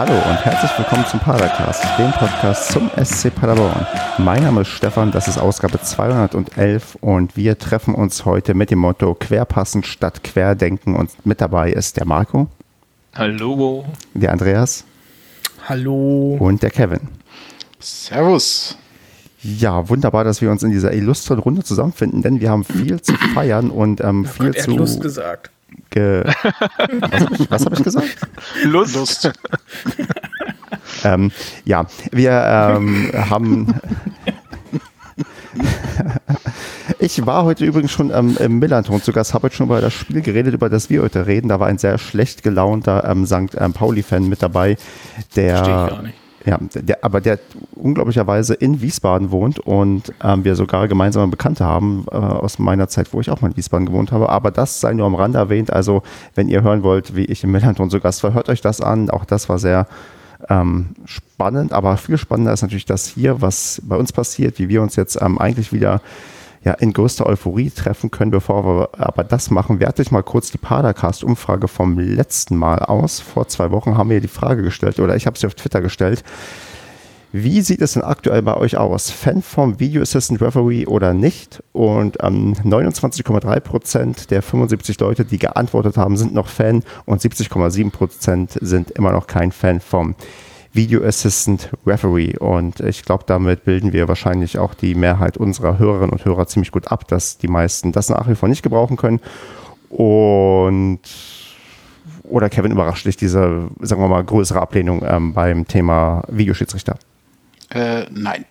Hallo und herzlich willkommen zum Padercast, dem Podcast zum SC Paderborn. Mein Name ist Stefan, das ist Ausgabe 211 und wir treffen uns heute mit dem Motto Querpassen statt Querdenken und mit dabei ist der Marco. Hallo. Der Andreas. Hallo. Und der Kevin. Servus. Ja, wunderbar, dass wir uns in dieser illustren Runde zusammenfinden, denn wir haben viel zu feiern und ähm, viel Gott, er zu. hat Lust gesagt. Ge was habe ich, was hab ich gesagt? Lust. Lust. Ähm, ja, wir ähm, haben. ich war heute übrigens schon ähm, im Millanton zu Gast, habe heute schon über das Spiel geredet, über das wir heute reden. Da war ein sehr schlecht gelaunter ähm, St. Ähm, Pauli-Fan mit dabei, der. Verstehe ich gar nicht. Ja, der, aber der unglaublicherweise in Wiesbaden wohnt und ähm, wir sogar gemeinsame Bekannte haben äh, aus meiner Zeit, wo ich auch mal in Wiesbaden gewohnt habe. Aber das sei nur am Rande erwähnt. Also, wenn ihr hören wollt, wie ich im Millanton zu Gast war, hört euch das an. Auch das war sehr ähm, spannend, aber viel spannender ist natürlich das hier, was bei uns passiert, wie wir uns jetzt ähm, eigentlich wieder ja, in größter Euphorie treffen können. Bevor wir aber das machen, werte ich mal kurz die Padercast-Umfrage vom letzten Mal aus. Vor zwei Wochen haben wir die Frage gestellt, oder ich habe sie auf Twitter gestellt. Wie sieht es denn aktuell bei euch aus? Fan vom Video Assistant Referee oder nicht? Und ähm, 29,3 Prozent der 75 Leute, die geantwortet haben, sind noch Fan und 70,7 Prozent sind immer noch kein Fan vom Video Assistant Referee. Und ich glaube, damit bilden wir wahrscheinlich auch die Mehrheit unserer Hörerinnen und Hörer ziemlich gut ab, dass die meisten das nach wie vor nicht gebrauchen können. Und oder Kevin überrascht dich diese, sagen wir mal, größere Ablehnung ähm, beim Thema Videoschiedsrichter? Äh, nein.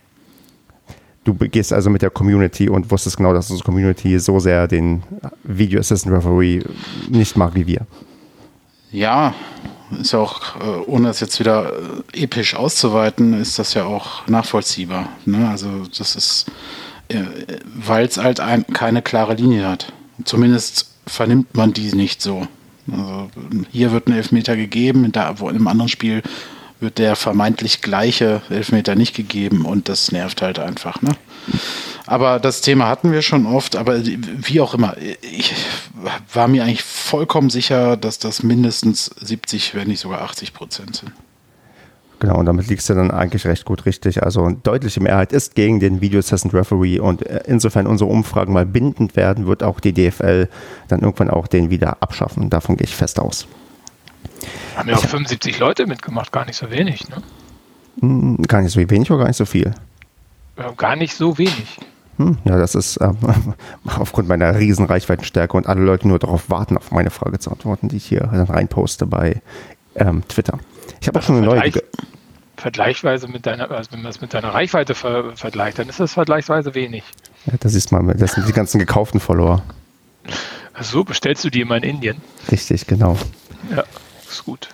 Du gehst also mit der Community und wusstest genau, dass unsere Community so sehr den Video Assistant Referee nicht mag wie wir. Ja, ist ja auch, äh, ohne das jetzt wieder äh, episch auszuweiten, ist das ja auch nachvollziehbar. Ne? Also das ist, äh, weil es halt ein, keine klare Linie hat. Zumindest vernimmt man die nicht so. Also hier wird ein Elfmeter gegeben, da, wo in einem anderen Spiel wird der vermeintlich gleiche Elfmeter nicht gegeben und das nervt halt einfach. Ne? Aber das Thema hatten wir schon oft, aber wie auch immer, ich war mir eigentlich vollkommen sicher, dass das mindestens 70, wenn nicht sogar 80 Prozent sind. Genau, und damit liegst du dann eigentlich recht gut richtig. Also eine deutliche Mehrheit ist gegen den Video Assistant Referee und äh, insofern unsere Umfragen mal bindend werden, wird auch die DFL dann irgendwann auch den wieder abschaffen. Davon gehe ich fest aus. Haben ja auch 75 Leute mitgemacht, gar nicht so wenig, ne? Hm, Gar nicht so wenig oder gar nicht so viel. Ja, Gar nicht so wenig. Hm, ja, das ist ähm, aufgrund meiner riesen Reichweitenstärke und alle Leute nur darauf warten, auf meine Frage zu antworten, die ich hier dann reinposte bei ähm, Twitter. Ich habe auch schon eine neue. Vergleich, vergleichsweise mit deiner, also wenn man es mit deiner Reichweite ver vergleicht, dann ist das vergleichsweise wenig. Ja, das siehst mal, das sind die ganzen gekauften Follower. So bestellst du die immer in Indien. Richtig, genau. Ja, ist gut.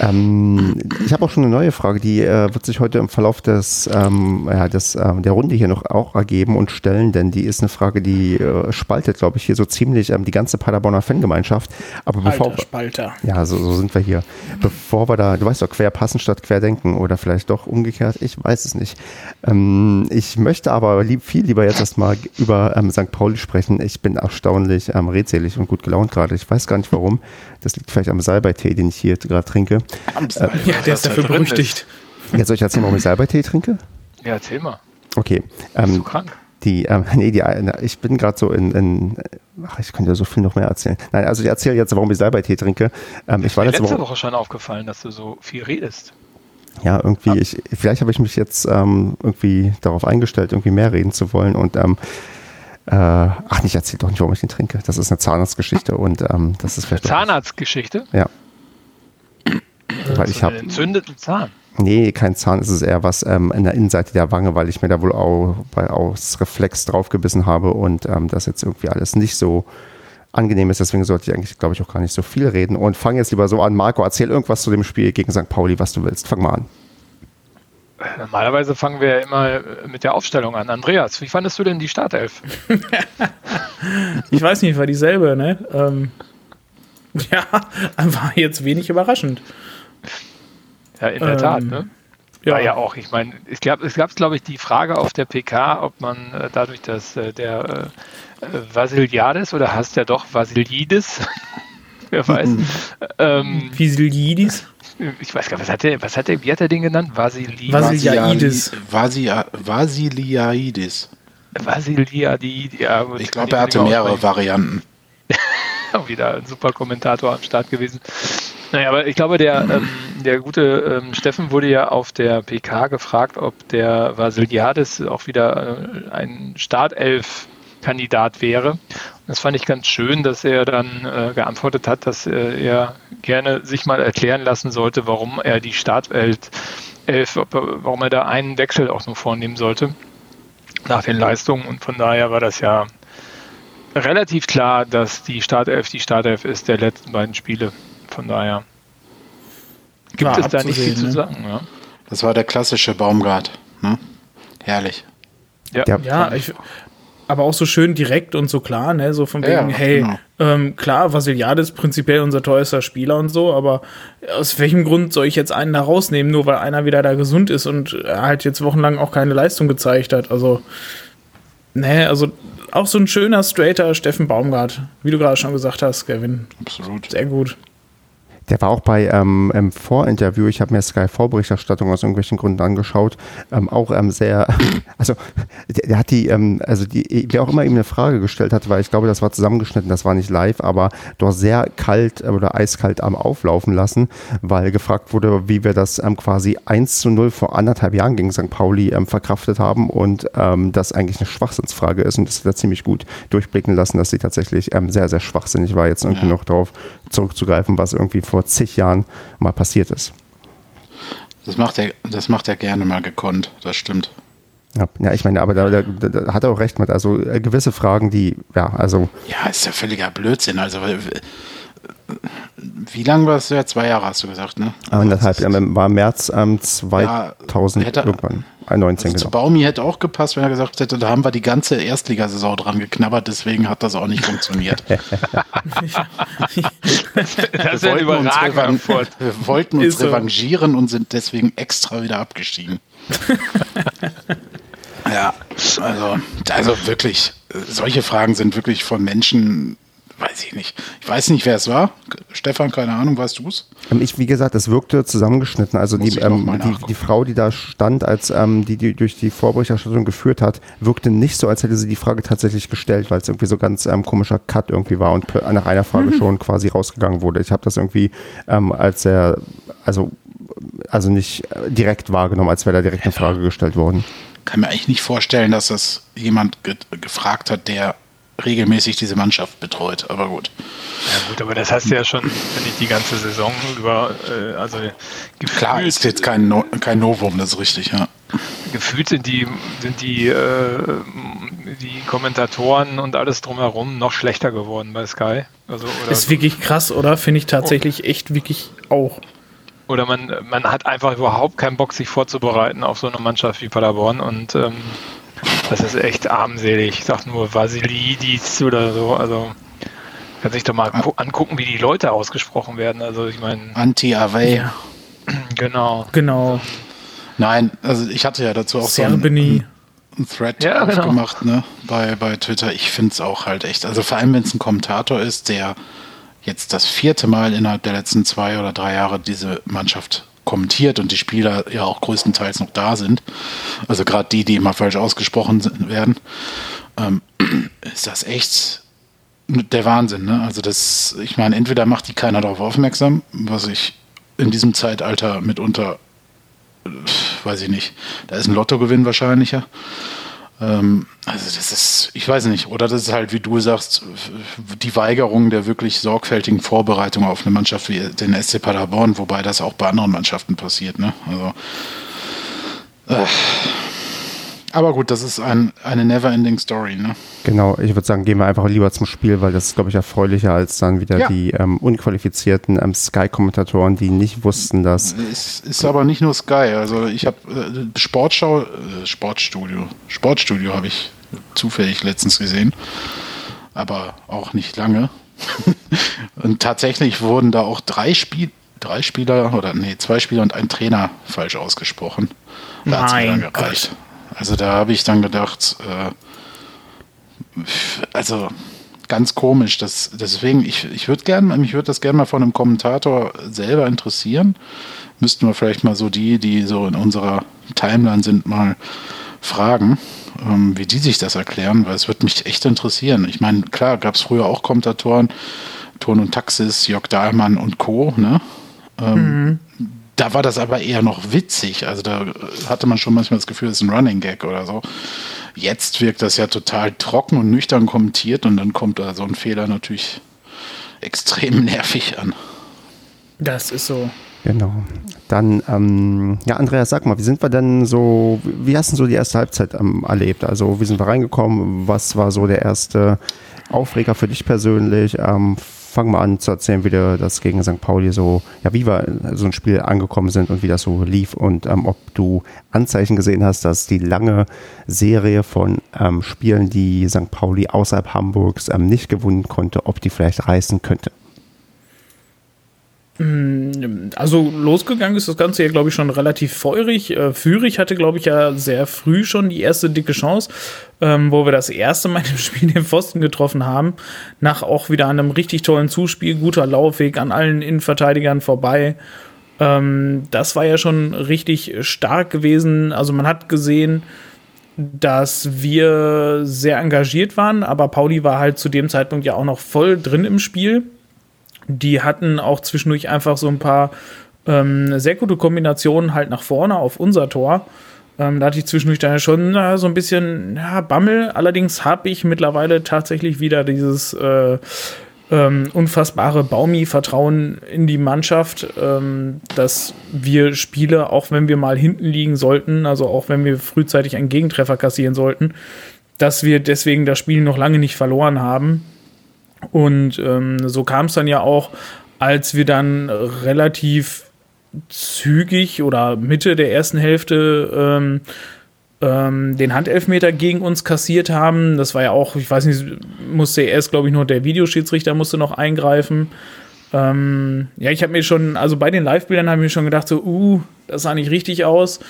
Ähm, ich habe auch schon eine neue Frage, die äh, wird sich heute im Verlauf des, ähm, ja, des, ähm, der Runde hier noch auch ergeben und stellen, denn die ist eine Frage, die äh, spaltet, glaube ich, hier so ziemlich ähm, die ganze Paderborner Fangemeinschaft. Aber bevor Alter Spalter. ja, so, so sind wir hier. Bevor wir da, du weißt doch, quer passen statt quer denken oder vielleicht doch umgekehrt, ich weiß es nicht. Ähm, ich möchte aber lieb, viel lieber jetzt erstmal über ähm, St. Pauli sprechen. Ich bin erstaunlich ähm, redselig und gut gelaunt gerade. Ich weiß gar nicht warum. Das liegt vielleicht am Salbeitee, den ich hier gerade trinke. Ja, der ist da dafür berüchtigt. Jetzt soll ich erzählen, warum ich Salbeitee trinke? Ja, erzähl mal. Okay. Bist du Ähm, krank? die, ähm, nee, die, na, ich bin gerade so in, in, ach, ich könnte ja so viel noch mehr erzählen. Nein, also ich erzähle jetzt, warum ich Salbeitee trinke. Ähm, ich war Mir letzte letzte Woche, Woche schon aufgefallen, dass du so viel redest. ja, irgendwie, ich, vielleicht habe ich mich jetzt ähm, irgendwie darauf eingestellt, irgendwie mehr reden zu wollen und, ähm, äh, ach, ich erzähle doch nicht, warum ich den trinke. Das ist eine Zahnarztgeschichte und ähm, das ist vielleicht. Zahnarztgeschichte? Ja. Weil ich habe einen entzündeten Zahn. Nee, kein Zahn, es ist eher was ähm, in der Innenseite der Wange, weil ich mir da wohl auch bei, aus Reflex draufgebissen habe und ähm, das jetzt irgendwie alles nicht so angenehm ist. Deswegen sollte ich eigentlich, glaube ich, auch gar nicht so viel reden. Und fang jetzt lieber so an. Marco, erzähl irgendwas zu dem Spiel gegen St. Pauli, was du willst. Fang mal an. Normalerweise fangen wir ja immer mit der Aufstellung an. Andreas, wie fandest du denn die Startelf? Ich weiß nicht, war dieselbe, ne? Ähm, ja, war jetzt wenig überraschend. Ja, in der Ähm, Tat, ne? Ja, War ja auch, ich meine, es gab, es gab, glaube ich, die Frage auf der PK, ob man äh, dadurch, dass äh, der äh, äh, Vasiliades oder heißt ja doch Vasilides, wer weiß, ähm, Visilides. ich weiß gar nicht, was hat der, was hat der, wie hat er den genannt? Vasili, Vasiliadis. Vasia- Vasiliadis. Vasiliadis, ja. Ich glaube, er hatte mehrere. Varianten. Auch wieder ein super Kommentator am Start gewesen. Naja, aber ich glaube, der, ähm, der gute ähm, Steffen wurde ja auf der PK gefragt, ob der Vasiliadis auch wieder äh, ein Startelf-Kandidat wäre. Das fand ich ganz schön, dass er dann äh, geantwortet hat, dass äh, er gerne sich mal erklären lassen sollte, warum er die Startelf, elf, warum er da einen Wechsel auch nur vornehmen sollte nach den Leistungen. Und von daher war das ja relativ klar, dass die Startelf die Startelf ist der letzten beiden Spiele. Von daher gibt War es da nicht viel zu ne? sagen. Ja. Das war der klassische Baumgart. Ne? Herrlich. Ja. Ja. Ja, ich, aber auch so schön direkt und so klar, ne? So von wegen, Ja, hey, genau. ähm, klar, Vasiliadis prinzipiell unser teuerster Spieler und so, aber aus welchem Grund soll ich jetzt einen da rausnehmen, nur weil einer wieder da gesund ist und er halt jetzt wochenlang auch keine Leistung gezeigt hat? Also, ne, also auch so ein schöner, straighter Steffen Baumgart, wie du gerade schon gesagt hast, Kevin. Absolut. Sehr gut. Der war auch bei ähm, im Vorinterview, ich habe mir Sky Vorberichterstattung aus irgendwelchen Gründen angeschaut, ähm, auch ähm, sehr, also der, der hat die, ähm, also die, wer auch immer ihm eine Frage gestellt hat, weil ich glaube, das war zusammengeschnitten, das war nicht live, aber doch sehr kalt äh, oder eiskalt am Auflaufen lassen, weil gefragt wurde, wie wir das ähm, quasi 1 zu 0 vor anderthalb Jahren gegen St. Pauli ähm, verkraftet haben und das eigentlich eine Schwachsinnsfrage ist und das hat er ziemlich gut durchblicken lassen, dass sie tatsächlich sehr, sehr schwachsinnig war, jetzt irgendwie Ja. noch darauf zurückzugreifen, was irgendwie vor zig Jahren mal passiert ist. Das macht er, das macht er gerne mal gekonnt. Das stimmt. Ja, ich meine, aber da, da, da hat er auch recht mit. Also äh, gewisse Fragen, die, ja, also Ja, ist ja völliger Blödsinn. Also, wie lange war es ja? Zwei Jahre hast du gesagt, ne? anderthalb, ähm, war März ähm, 2000 hätte- irgendwann, äh, 19 Also genau. Baumi hätte auch gepasst, wenn er gesagt hätte, da haben wir die ganze Erstligasaison dran geknabbert, deswegen hat das auch nicht funktioniert. Das wir, wollten uns Fort. wir wollten uns so. revanchieren und sind deswegen extra wieder abgestiegen. ja, also, also wirklich, solche Fragen sind wirklich von Menschen, weiß ich nicht. Ich weiß nicht, wer es war. Stefan, keine Ahnung, weißt du es? Ähm, Ich, wie gesagt, es wirkte zusammengeschnitten. Also die, ähm, die, die Frau, die da stand, als ähm, die, die durch die Vorberichterstattung geführt hat, wirkte nicht so, als hätte sie die Frage tatsächlich gestellt, weil es irgendwie so ganz ähm, komischer Cut irgendwie war und nach einer Frage schon quasi rausgegangen wurde. Ich habe das irgendwie ähm, als sehr, also also nicht äh, direkt wahrgenommen, als wäre da direkt eine Frage gestellt worden. Kann mir eigentlich nicht vorstellen, dass das jemand ge gefragt hat, der regelmäßig diese Mannschaft betreut. Aber gut. Ja gut, aber das hast du ja schon, wenn ich die ganze Saison über, äh, also gefühlt, Klar, ist jetzt kein, no kein Novum, das ist richtig, ja. gefühlt sind die, sind die, äh, die Kommentatoren und alles drumherum noch schlechter geworden bei Sky. Also, oder, Ist wirklich krass, oder? Finde ich tatsächlich echt wirklich auch. oder man, man hat einfach überhaupt keinen Bock, sich vorzubereiten auf so eine Mannschaft wie Paderborn und ähm, das ist echt armselig. Ich sag nur Vasilidis oder so. Also kann sich doch mal gu- angucken, wie die Leute ausgesprochen werden. Also ich meine, Anti-Away. genau. Genau. Nein, also ich hatte ja dazu auch so einen, einen Thread Ja, genau. aufgemacht ne, bei, bei Twitter. Ich finde es auch halt echt, also vor allem wenn es ein Kommentator ist, der jetzt das vierte Mal innerhalb der letzten zwei oder drei Jahre diese Mannschaft kommentiert und die Spieler ja auch größtenteils noch da sind, also gerade die, die immer falsch ausgesprochen werden, ähm, ist das echt der Wahnsinn. Ne? Also das, ich meine, entweder macht die keiner darauf aufmerksam, was ich in diesem Zeitalter mitunter weiß ich nicht. Da ist ein Lottogewinn wahrscheinlicher. Ähm, also das ist, ich weiß nicht, oder das ist halt, wie du sagst, die Weigerung der wirklich sorgfältigen Vorbereitung auf eine Mannschaft wie den SC Paderborn, wobei das auch bei anderen Mannschaften passiert. Ne? Also, äh, aber gut, das ist ein, eine never-ending Story. Ne? Genau, ich würde sagen, gehen wir einfach lieber zum Spiel, weil das ist, glaube ich, erfreulicher als dann wieder Ja. die ähm, unqualifizierten ähm, Sky-Kommentatoren, die nicht wussten, dass Es ist aber nicht nur Sky. Also ich habe äh, Sportschau, äh, Sportstudio, Sportstudio habe ich zufällig letztens gesehen, aber auch nicht lange. und tatsächlich wurden da auch drei Spiel, drei Spieler oder nee, zwei Spieler und ein Trainer falsch ausgesprochen. Da Mein dann gereicht. Also da habe ich dann gedacht, äh, also ganz komisch. Das, deswegen, ich, ich würde gerne, mich würde das gerne mal von einem Kommentator selber interessieren. Müssten wir vielleicht mal so die, die so in unserer Timeline sind, mal fragen, ähm, wie die sich das erklären, weil es würde mich echt interessieren. Ich meine, klar, gab es früher auch Kommentatoren, Ton und Taxis, Jörg Dahlmann und Co. Ne? Ähm, mhm. Da war das aber eher noch witzig. Also da hatte man schon manchmal das Gefühl, es ist ein Running Gag oder so. Jetzt wirkt das ja total trocken und nüchtern kommentiert und dann kommt da so ein Fehler natürlich extrem nervig an. Das ist so. Genau. Dann, ähm, ja, Andreas, sag mal, wie sind wir denn so, wie hast du so die erste Halbzeit ähm, erlebt? Also, wie sind wir reingekommen? Was war so der erste Aufreger für dich persönlich? Ähm, fang mal an zu erzählen, wie du das gegen St. Pauli so, ja, wie wir so ein Spiel angekommen sind und wie das so lief und ähm, ob du Anzeichen gesehen hast, dass die lange Serie von ähm, Spielen, die St. Pauli außerhalb Hamburgs ähm, nicht gewonnen konnte, ob die vielleicht reißen könnte. Also losgegangen ist das Ganze ja, glaube ich, schon relativ feurig. Äh, Führig hatte, glaube ich, ja sehr früh schon die erste dicke Chance, ähm, wo wir das erste Mal im Spiel den Pfosten getroffen haben. Nach auch wieder einem richtig tollen Zuspiel, guter Laufweg an allen Innenverteidigern vorbei. Ähm, das war ja schon richtig stark gewesen. Also man hat gesehen, dass wir sehr engagiert waren, aber Pauli war halt zu dem Zeitpunkt ja auch noch voll drin im Spiel die hatten auch zwischendurch einfach so ein paar ähm, sehr gute Kombinationen halt nach vorne auf unser Tor. Ähm, da hatte ich zwischendurch dann schon na, so ein bisschen ja, Bammel. Allerdings habe ich mittlerweile tatsächlich wieder dieses äh, ähm, unfassbare Baumi-Vertrauen in die Mannschaft, ähm, dass wir Spiele, auch wenn wir mal hinten liegen sollten, also auch wenn wir frühzeitig einen Gegentreffer kassieren sollten, dass wir deswegen das Spiel noch lange nicht verloren haben. Und ähm, so kam es dann ja auch, als wir dann relativ zügig oder Mitte der ersten Hälfte ähm, ähm, den Handelfmeter gegen uns kassiert haben. Das war ja auch, ich weiß nicht, musste erst, glaube ich, nur der Videoschiedsrichter musste noch eingreifen. Ähm, ja, ich habe mir schon, also bei den Live-Bildern habe ich mir schon gedacht, so, uh, das sah nicht richtig aus.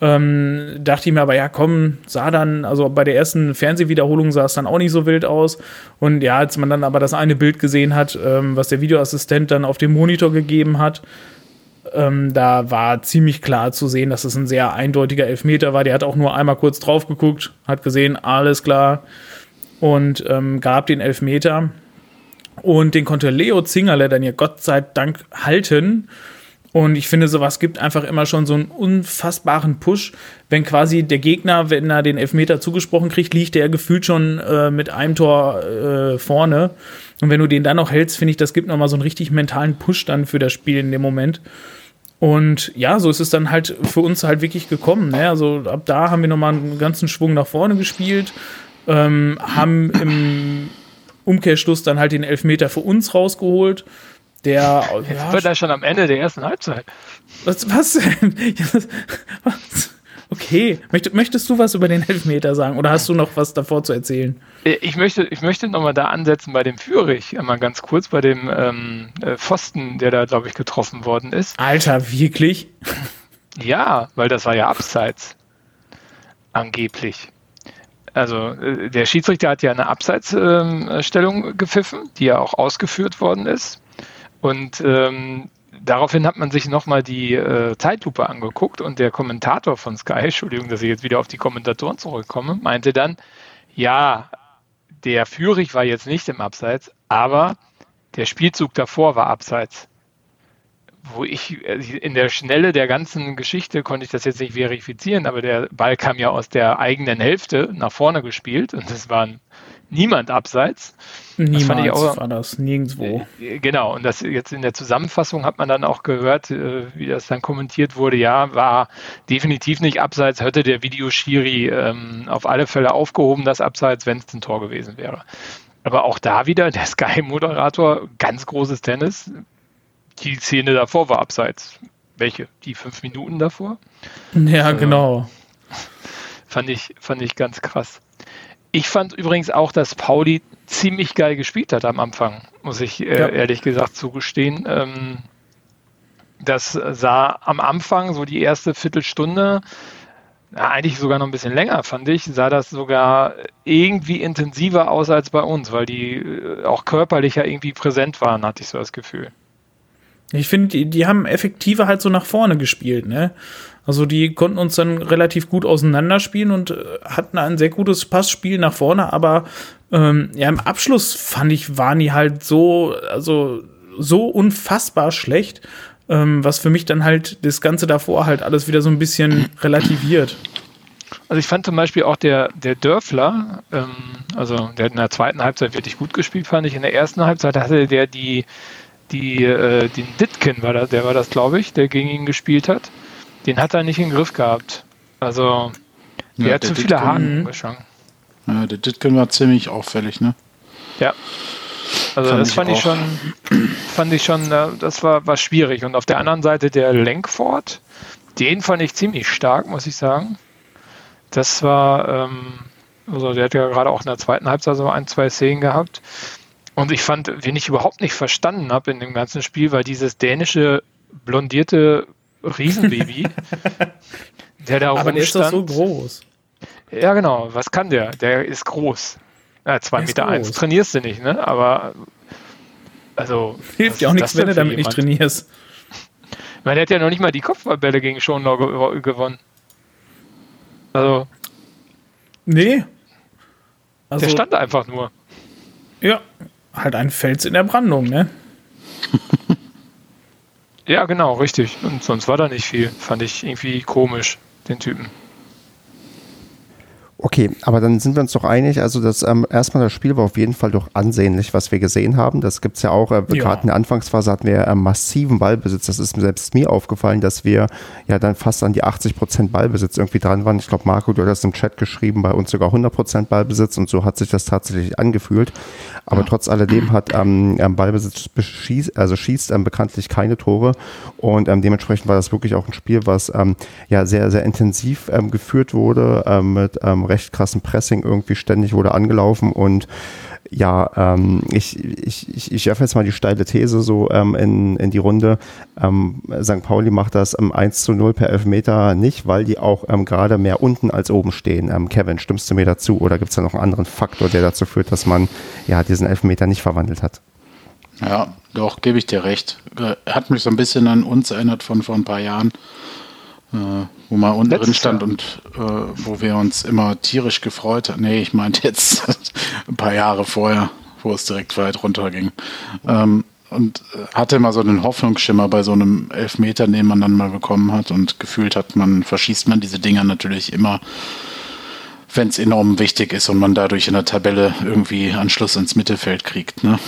Ähm, dachte ich mir aber, ja, komm, sah dann, also bei der ersten Fernsehwiederholung sah es dann auch nicht so wild aus. Und ja, als man dann aber das eine Bild gesehen hat, ähm, was der Videoassistent dann auf dem Monitor gegeben hat, ähm, da war ziemlich klar zu sehen, dass es ein sehr eindeutiger Elfmeter war. Der hat auch nur einmal kurz drauf geguckt, hat gesehen, alles klar und ähm, gab den Elfmeter. Und den konnte Leo Zingerle dann ja Gott sei Dank halten. Und ich finde, sowas gibt einfach immer schon so einen unfassbaren Push, wenn quasi der Gegner, wenn er den Elfmeter zugesprochen kriegt, liegt der gefühlt schon äh, mit einem Tor äh, vorne. Und wenn du den dann noch hältst, finde ich, das gibt nochmal so einen richtig mentalen Push dann für das Spiel in dem Moment. Und ja, so ist es dann halt für uns halt wirklich gekommen. Ne? Also ab da haben wir nochmal einen ganzen Schwung nach vorne gespielt, ähm, haben im Umkehrschluss dann halt den Elfmeter für uns rausgeholt der. Ja, wird er schon am Ende der ersten Halbzeit. Was, was was? Okay. Möcht, möchtest du was über den Elfmeter sagen oder hast du noch was davor zu erzählen? Ich möchte, ich möchte nochmal da ansetzen bei dem Führich, einmal ganz kurz bei dem ähm, äh, Pfosten, der da, glaube ich, getroffen worden ist. Alter, wirklich? Ja, weil das war ja abseits. Angeblich. Also äh, der Schiedsrichter hat ja eine Abseitsstellung ähm, gepfiffen, die ja auch ausgeführt worden ist. Und ähm, daraufhin hat man sich nochmal die äh, Zeitlupe angeguckt und der Kommentator von Sky, Entschuldigung, dass ich jetzt wieder auf die Kommentatoren zurückkomme, meinte dann, ja, der Führig war jetzt nicht im Abseits, aber der Spielzug davor war Abseits. Wo ich äh, in der Schnelle der ganzen Geschichte konnte ich das jetzt nicht verifizieren, aber der Ball kam ja aus der eigenen Hälfte nach vorne gespielt und es waren niemand abseits. Niemals auch, war das, nirgendwo. Äh, genau, und das jetzt in der Zusammenfassung hat man dann auch gehört, äh, wie das dann kommentiert wurde, ja, war definitiv nicht abseits, hätte der Videoschiri ähm, auf alle Fälle aufgehoben, das Abseits, wenn es ein Tor gewesen wäre. Aber auch da wieder, der Sky-Moderator, ganz großes Tennis, die Szene davor war abseits. Welche? Die fünf Minuten davor? Ja, äh, genau. Fand ich, fand ich ganz krass. Ich fand übrigens auch, dass Pauli ziemlich geil gespielt hat am Anfang, muss ich äh, ja. ehrlich gesagt zugestehen. Ähm, das sah am Anfang, so die erste Viertelstunde, ja, eigentlich sogar noch ein bisschen länger, fand ich, sah das sogar irgendwie intensiver aus als bei uns, weil die äh, auch körperlich ja irgendwie präsent waren, hatte ich so das Gefühl. Ich finde, die, die haben effektiver halt so nach vorne gespielt, ne? Also die konnten uns dann relativ gut auseinanderspielen und äh, hatten ein sehr gutes Passspiel nach vorne, aber ähm, ja, im Abschluss fand ich, waren die halt so, also so unfassbar schlecht, ähm, was für mich dann halt das Ganze davor halt alles wieder so ein bisschen relativiert. Also ich fand zum Beispiel auch der, der Dörfler, ähm, also der hat in der zweiten Halbzeit wirklich gut gespielt, fand ich. In der ersten Halbzeit hatte der die, die, äh, den Ditkin war das, der war das, glaube ich, der gegen ihn gespielt hat. Den hat er nicht den Griff gehabt. Also der Ja, hat der zu viele Ditkin- Haken geschlagen. Ja, der Ditken war ziemlich auffällig, ne? Ja. Also Fand das ich fand ich auch. schon, fand ich schon, äh, das war, war schwierig. Und auf der anderen Seite der Lenkford, den fand ich ziemlich stark, muss ich sagen. Das war, ähm, also der hat ja gerade auch in der zweiten Halbzeit so ein, zwei Szenen gehabt. Und ich fand, wen ich überhaupt nicht verstanden habe in dem ganzen Spiel, war dieses dänische blondierte Riesenbaby, der da Aber der ist doch rumstand. so groß. Ja, genau. Was kann der? Der ist groß. Ja, zwei Der Meter eins. Trainierst du nicht, ne? Aber also Hilft dir auch nichts, wenn du damit nicht jemand? trainierst. Ich meine, der hat ja noch nicht mal die Kopfballbälle gegen Schonlau ge gewonnen. Also, Nee. Also, der stand einfach nur. ja, halt ein Fels in der Brandung, ne? Ja, genau, richtig. Und sonst war da nicht viel. Fand ich irgendwie komisch, den Typen. Okay, aber dann sind wir uns doch einig. Also das ähm, erstmal das Spiel war auf jeden Fall doch ansehnlich, was wir gesehen haben. Das gibt's ja auch. Äh, Ja. Gerade in der Anfangsphase hatten wir äh, massiven Ballbesitz. Das ist selbst mir aufgefallen, dass wir ja dann fast an die 80 Prozent Ballbesitz irgendwie dran waren. Ich glaube, Marco, du hast im Chat geschrieben, bei uns sogar 100 Prozent Ballbesitz und so hat sich das tatsächlich angefühlt. Aber trotz alledem hat ähm, ähm, Ballbesitz beschießt, also schießt ähm, bekanntlich keine Tore und ähm, dementsprechend war das wirklich auch ein Spiel, was ähm, ja sehr, sehr intensiv ähm, geführt wurde, ähm, mit ähm, recht krassem Pressing irgendwie ständig wurde angelaufen und ja, ähm, ich, ich, ich, ich werfe jetzt mal die steile These so ähm, in, in die Runde. Ähm, St. Pauli macht das ähm, 1 zu 0 per Elfmeter nicht, weil die auch ähm, gerade mehr unten als oben stehen. Ähm, Kevin, stimmst du mir dazu oder gibt es da noch einen anderen Faktor, der dazu führt, dass man ja diesen Elfmeter nicht verwandelt hat? Ja, doch, gebe ich dir recht. Äh, Hat mich so ein bisschen an uns erinnert von vor ein paar Jahren, wo man unten Letztes drin stand Jahr. und äh, wo wir uns immer tierisch gefreut haben. Nee, ich meinte jetzt ein paar Jahre vorher, wo es direkt weit runterging. Ähm, und äh, hatte immer so einen Hoffnungsschimmer bei so einem Elfmeter, den man dann mal bekommen hat und gefühlt hat, man verschießt man diese Dinger natürlich immer wenn es enorm wichtig ist und man dadurch in der Tabelle irgendwie Anschluss ins Mittelfeld kriegt. Ne?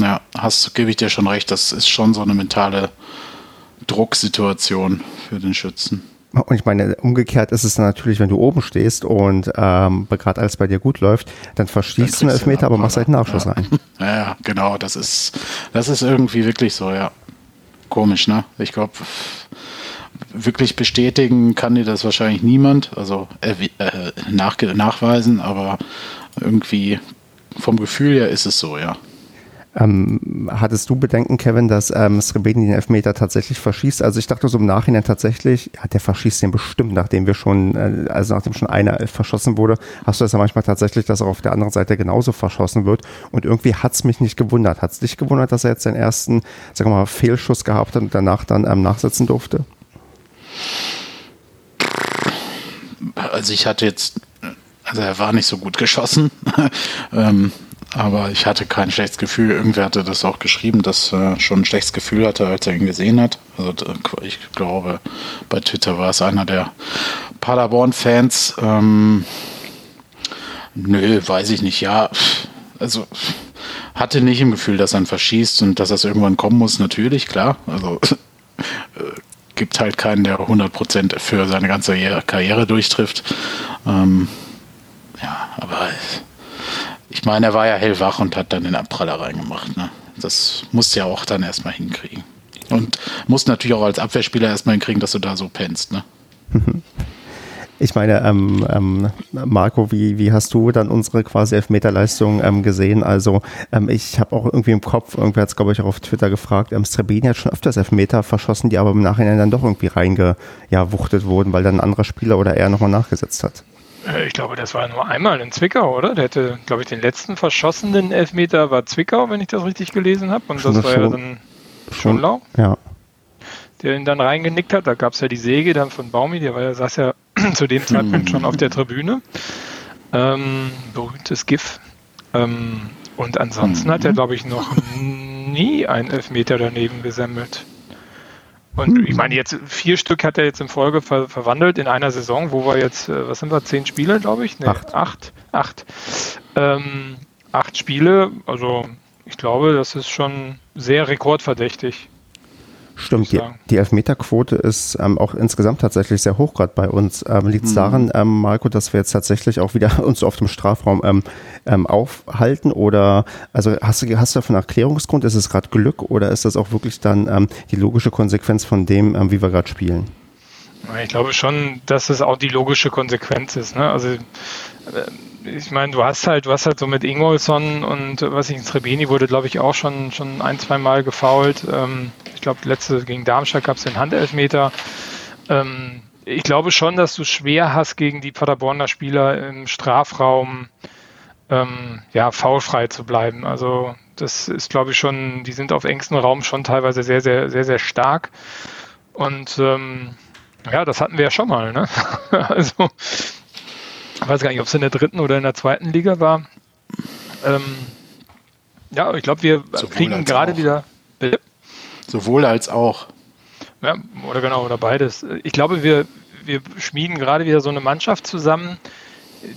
Ja, hast, gebe ich dir schon recht, das ist schon so eine mentale Drucksituation für den Schützen. Und ich meine, umgekehrt ist es natürlich, wenn du oben stehst und ähm, gerade alles bei dir gut läuft, dann verschießt du einen Elfmeter, aber machst halt einen Nachschuss Ja. rein. Ja, ja, genau, das ist, das ist irgendwie wirklich so, ja. Komisch, ne? Ich glaube, wirklich bestätigen kann dir das wahrscheinlich niemand, also äh, äh, nach, nachweisen, aber irgendwie vom Gefühl her ist es so, ja. Ähm, hattest du Bedenken, Kevin, dass ähm, Srebeni den Elfmeter tatsächlich verschießt? Also ich dachte so im Nachhinein tatsächlich, ja, der verschießt den bestimmt, nachdem wir schon, äh, also nachdem schon einer Elf verschossen wurde, hast du das ja manchmal tatsächlich, dass er auf der anderen Seite genauso verschossen wird. Und irgendwie hat's mich nicht gewundert. Hat's dich gewundert, dass er jetzt den ersten, sagen wir mal, Fehlschuss gehabt hat und danach dann ähm, nachsetzen durfte? Also ich hatte jetzt, also er war nicht so gut geschossen, ähm, aber ich hatte kein schlechtes Gefühl. Irgendwer hatte das auch geschrieben, dass er schon ein schlechtes Gefühl hatte, als er ihn gesehen hat. Also ich glaube, bei Twitter war es einer der Paderborn-Fans. Ähm, nö, weiß ich nicht. Ja, also hatte nicht im Gefühl, dass er ihn verschießt und dass das irgendwann kommen muss. Natürlich, klar. Also gibt halt keinen, der 100% für seine ganze Karriere- Karriere durchtrifft. Ähm, ja, aber ich meine, er war ja hellwach und hat dann den Abpraller reingemacht. Ne? Das musst du ja auch dann erstmal hinkriegen. Und musst natürlich auch als Abwehrspieler erstmal hinkriegen, dass du da so pennst. Ne? ich meine, ähm, ähm, Marco, wie, wie hast du dann unsere quasi Elfmeterleistung ähm, gesehen? Also ähm, ich habe auch irgendwie im Kopf, irgendwer hat es glaube ich auch auf Twitter gefragt, ähm, Strebini hat schon öfters Elfmeter verschossen, die aber im Nachhinein dann doch irgendwie reingewuchtet ja, wurden, weil dann ein anderer Spieler oder er nochmal nachgesetzt hat. Äh, ich glaube, das war nur einmal in Zwickau, oder? Der hätte, glaube ich, den letzten verschossenen Elfmeter war Zwickau, wenn ich das richtig gelesen habe. Und das war schon, ja dann Schonlau. Ja. Der ihn dann reingenickt hat. Da gab es ja die Säge dann von Baumi, der war ja, saß ja zu dem Zeitpunkt schon auf der Tribüne. Ähm, berühmtes GIF. Ähm, und ansonsten hat er, glaube ich, noch nie einen Elfmeter daneben gesammelt. Und hm. ich meine, jetzt vier Stück hat er jetzt in Folge ver verwandelt in einer Saison, wo wir jetzt, äh, was sind wir, zehn Spiele, glaube ich? Nee, acht. Acht. Acht. Ähm, acht Spiele, also ich glaube, das ist schon sehr rekordverdächtig. Stimmt, die, die Elfmeterquote ist ähm, auch insgesamt tatsächlich sehr hoch gerade bei uns. Ähm, Liegt es mhm. daran, ähm, Marco, dass wir jetzt tatsächlich auch wieder uns auf dem Strafraum ähm, ähm, aufhalten? Oder also hast du, hast du davon Erklärungsgrund? Ist es gerade Glück oder ist das auch wirklich dann ähm, die logische Konsequenz von dem, wie wir gerade spielen? Ich glaube schon, dass es auch die logische Konsequenz ist. Ne? Also äh, ich meine, du hast halt, du hast halt so mit Ingolson und was ich in Trebeni wurde, glaube ich, auch schon, schon ein, zwei Mal gefault. Ähm, glaube, letzte gegen Darmstadt gab es den Handelfmeter. Ähm, ich glaube schon, dass du schwer hast, gegen die Paderborner Spieler im Strafraum ähm, ja, faulfrei zu bleiben. Also das ist, glaube ich, schon, die sind auf engstem Raum schon teilweise sehr, sehr, sehr, sehr stark. Und ähm, ja, das hatten wir ja schon mal. Ne? also ich weiß gar nicht, ob es in der dritten oder in der zweiten Liga war. Ähm, ja, ich glaube, wir Sowohl kriegen gerade wieder. Bitte? Sowohl als auch. Ja, oder genau, oder beides. Ich glaube, wir, wir schmieden gerade wieder so eine Mannschaft zusammen,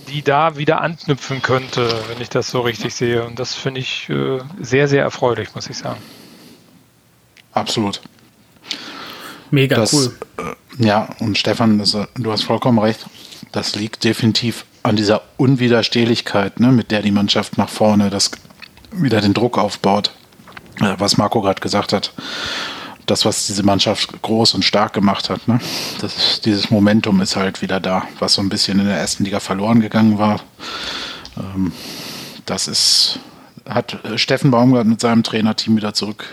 die da wieder anknüpfen könnte, wenn ich das so richtig sehe. Und das finde ich äh, sehr, sehr erfreulich, muss ich sagen. Absolut. Mega das, cool. Äh, ja, und Stefan, das, du hast vollkommen recht. Das liegt definitiv an dieser Unwiderstehlichkeit, ne, mit der die Mannschaft nach vorne das wieder den Druck aufbaut. Äh, was Marco gerade gesagt hat. Das, was diese Mannschaft groß und stark gemacht hat. Ne? Das dieses Momentum ist halt wieder da, was so ein bisschen in der ersten Liga verloren gegangen war. Ähm, das ist, hat Steffen Baumgart mit seinem Trainerteam wieder zurück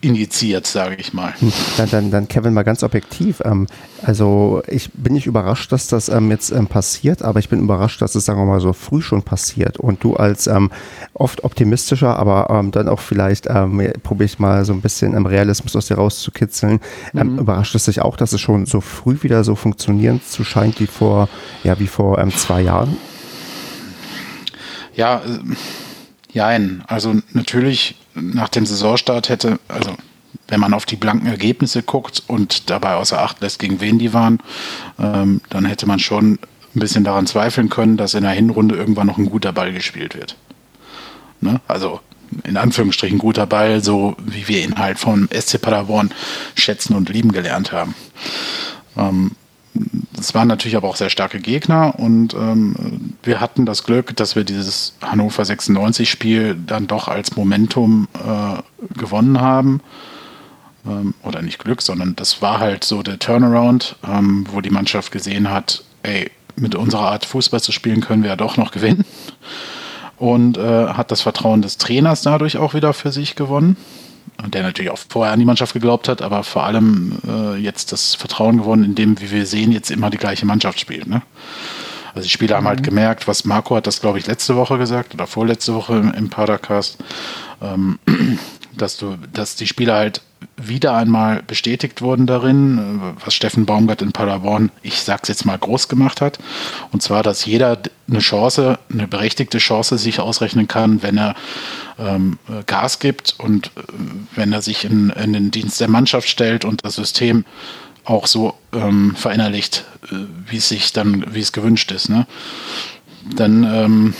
injiziert, sage ich mal. Dann, dann, dann, Kevin, mal ganz objektiv. Ähm, also ich bin nicht überrascht, dass das ähm, jetzt ähm, passiert, aber ich bin überrascht, dass es, sagen wir mal, so früh schon passiert. Und du als ähm, oft optimistischer, aber ähm, dann auch vielleicht ähm, probiere ich mal so ein bisschen Realismus aus dir rauszukitzeln. Mhm. Überrascht es dich auch, dass es schon so früh wieder so funktionieren zu scheint wie vor, ja, wie vor zwei Jahren? Ja, äh, jein. Also natürlich nach dem Saisonstart hätte, also wenn man auf die blanken Ergebnisse guckt und dabei außer Acht lässt, gegen wen die waren, ähm, dann hätte man schon ein bisschen daran zweifeln können, dass in der Hinrunde irgendwann noch ein guter Ball gespielt wird. Ne? Also in Anführungsstrichen guter Ball, so wie wir ihn halt vom SC Paderborn schätzen und lieben gelernt haben. Ähm, es waren natürlich aber auch sehr starke Gegner und ähm, wir hatten das Glück, dass wir dieses Hannover 96-Spiel dann doch als Momentum äh, gewonnen haben. Ähm, oder nicht Glück, sondern das war halt so der Turnaround, ähm, wo die Mannschaft gesehen hat, ey, mit unserer Art Fußball zu spielen können wir ja doch noch gewinnen. Und äh, hat das Vertrauen des Trainers dadurch auch wieder für sich gewonnen der natürlich auch vorher an die Mannschaft geglaubt hat, aber vor allem äh, jetzt das Vertrauen gewonnen, indem, wie wir sehen, jetzt immer die gleiche Mannschaft spielt. Ne? Also die Spieler haben halt mhm. gemerkt, was Marco hat das, glaube ich, letzte Woche gesagt oder vorletzte Woche im, im Padercast, ähm, dass du, dass die Spieler halt wieder einmal bestätigt wurden darin, was Steffen Baumgart in Paderborn, ich sag's jetzt mal, groß gemacht hat. Und zwar, dass jeder eine Chance, eine berechtigte Chance sich ausrechnen kann, wenn er ähm, Gas gibt und äh, wenn er sich in, in, den Dienst der Mannschaft stellt und das System auch so ähm, verinnerlicht, äh, wie es sich dann, wie es gewünscht ist. Ne? Dann ähm,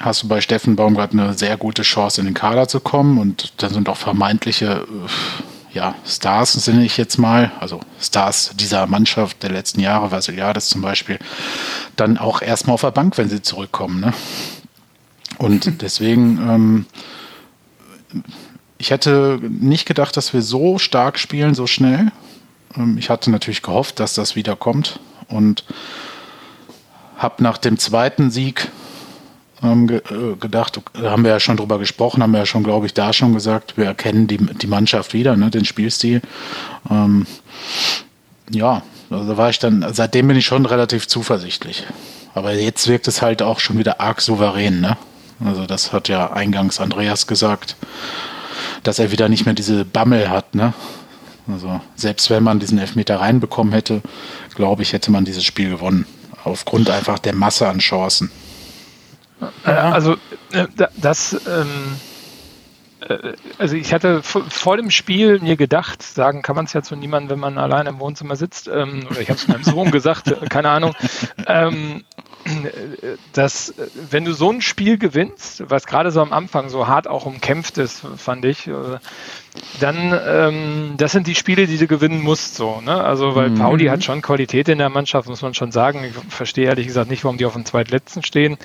hast du bei Steffen Baumgart eine sehr gute Chance, in den Kader zu kommen. Und dann sind auch vermeintliche äh, ja, Stars, sinne ich jetzt mal, also Stars dieser Mannschaft der letzten Jahre, Vasiliades zum Beispiel, dann auch erstmal auf der Bank, wenn sie zurückkommen. Ne? Und deswegen, ähm, ich hätte nicht gedacht, dass wir so stark spielen, so schnell. Ähm, ich hatte natürlich gehofft, dass das wieder kommt und habe nach dem zweiten Sieg ähm, ge äh, gedacht, haben wir ja schon drüber gesprochen, haben wir ja schon, glaube ich, da schon gesagt, wir erkennen die, die Mannschaft wieder, ne, den Spielstil. Ähm, ja, also war ich dann, seitdem bin ich schon relativ zuversichtlich. Aber jetzt wirkt es halt auch schon wieder arg souverän, ne? Also das hat ja eingangs Andreas gesagt, dass er wieder nicht mehr diese Bammel hat, ne? Also selbst wenn man diesen Elfmeter reinbekommen hätte, glaube ich, hätte man dieses Spiel gewonnen. Aufgrund einfach der Masse an Chancen. Ja. Also äh, das, ähm, äh, also ich hatte vor dem Spiel mir gedacht, sagen kann man es ja zu niemandem, wenn man allein im Wohnzimmer sitzt, ähm, oder ich habe es meinem Sohn gesagt, äh, keine Ahnung, ähm, dass wenn du so ein Spiel gewinnst, was gerade so am Anfang so hart auch umkämpft ist, fand ich, äh, dann ähm, das sind die Spiele, die du gewinnen musst, so, ne? Also weil mhm. Pauli hat schon Qualität in der Mannschaft, muss man schon sagen. Ich verstehe ehrlich gesagt nicht, warum die auf dem zweitletzten stehen.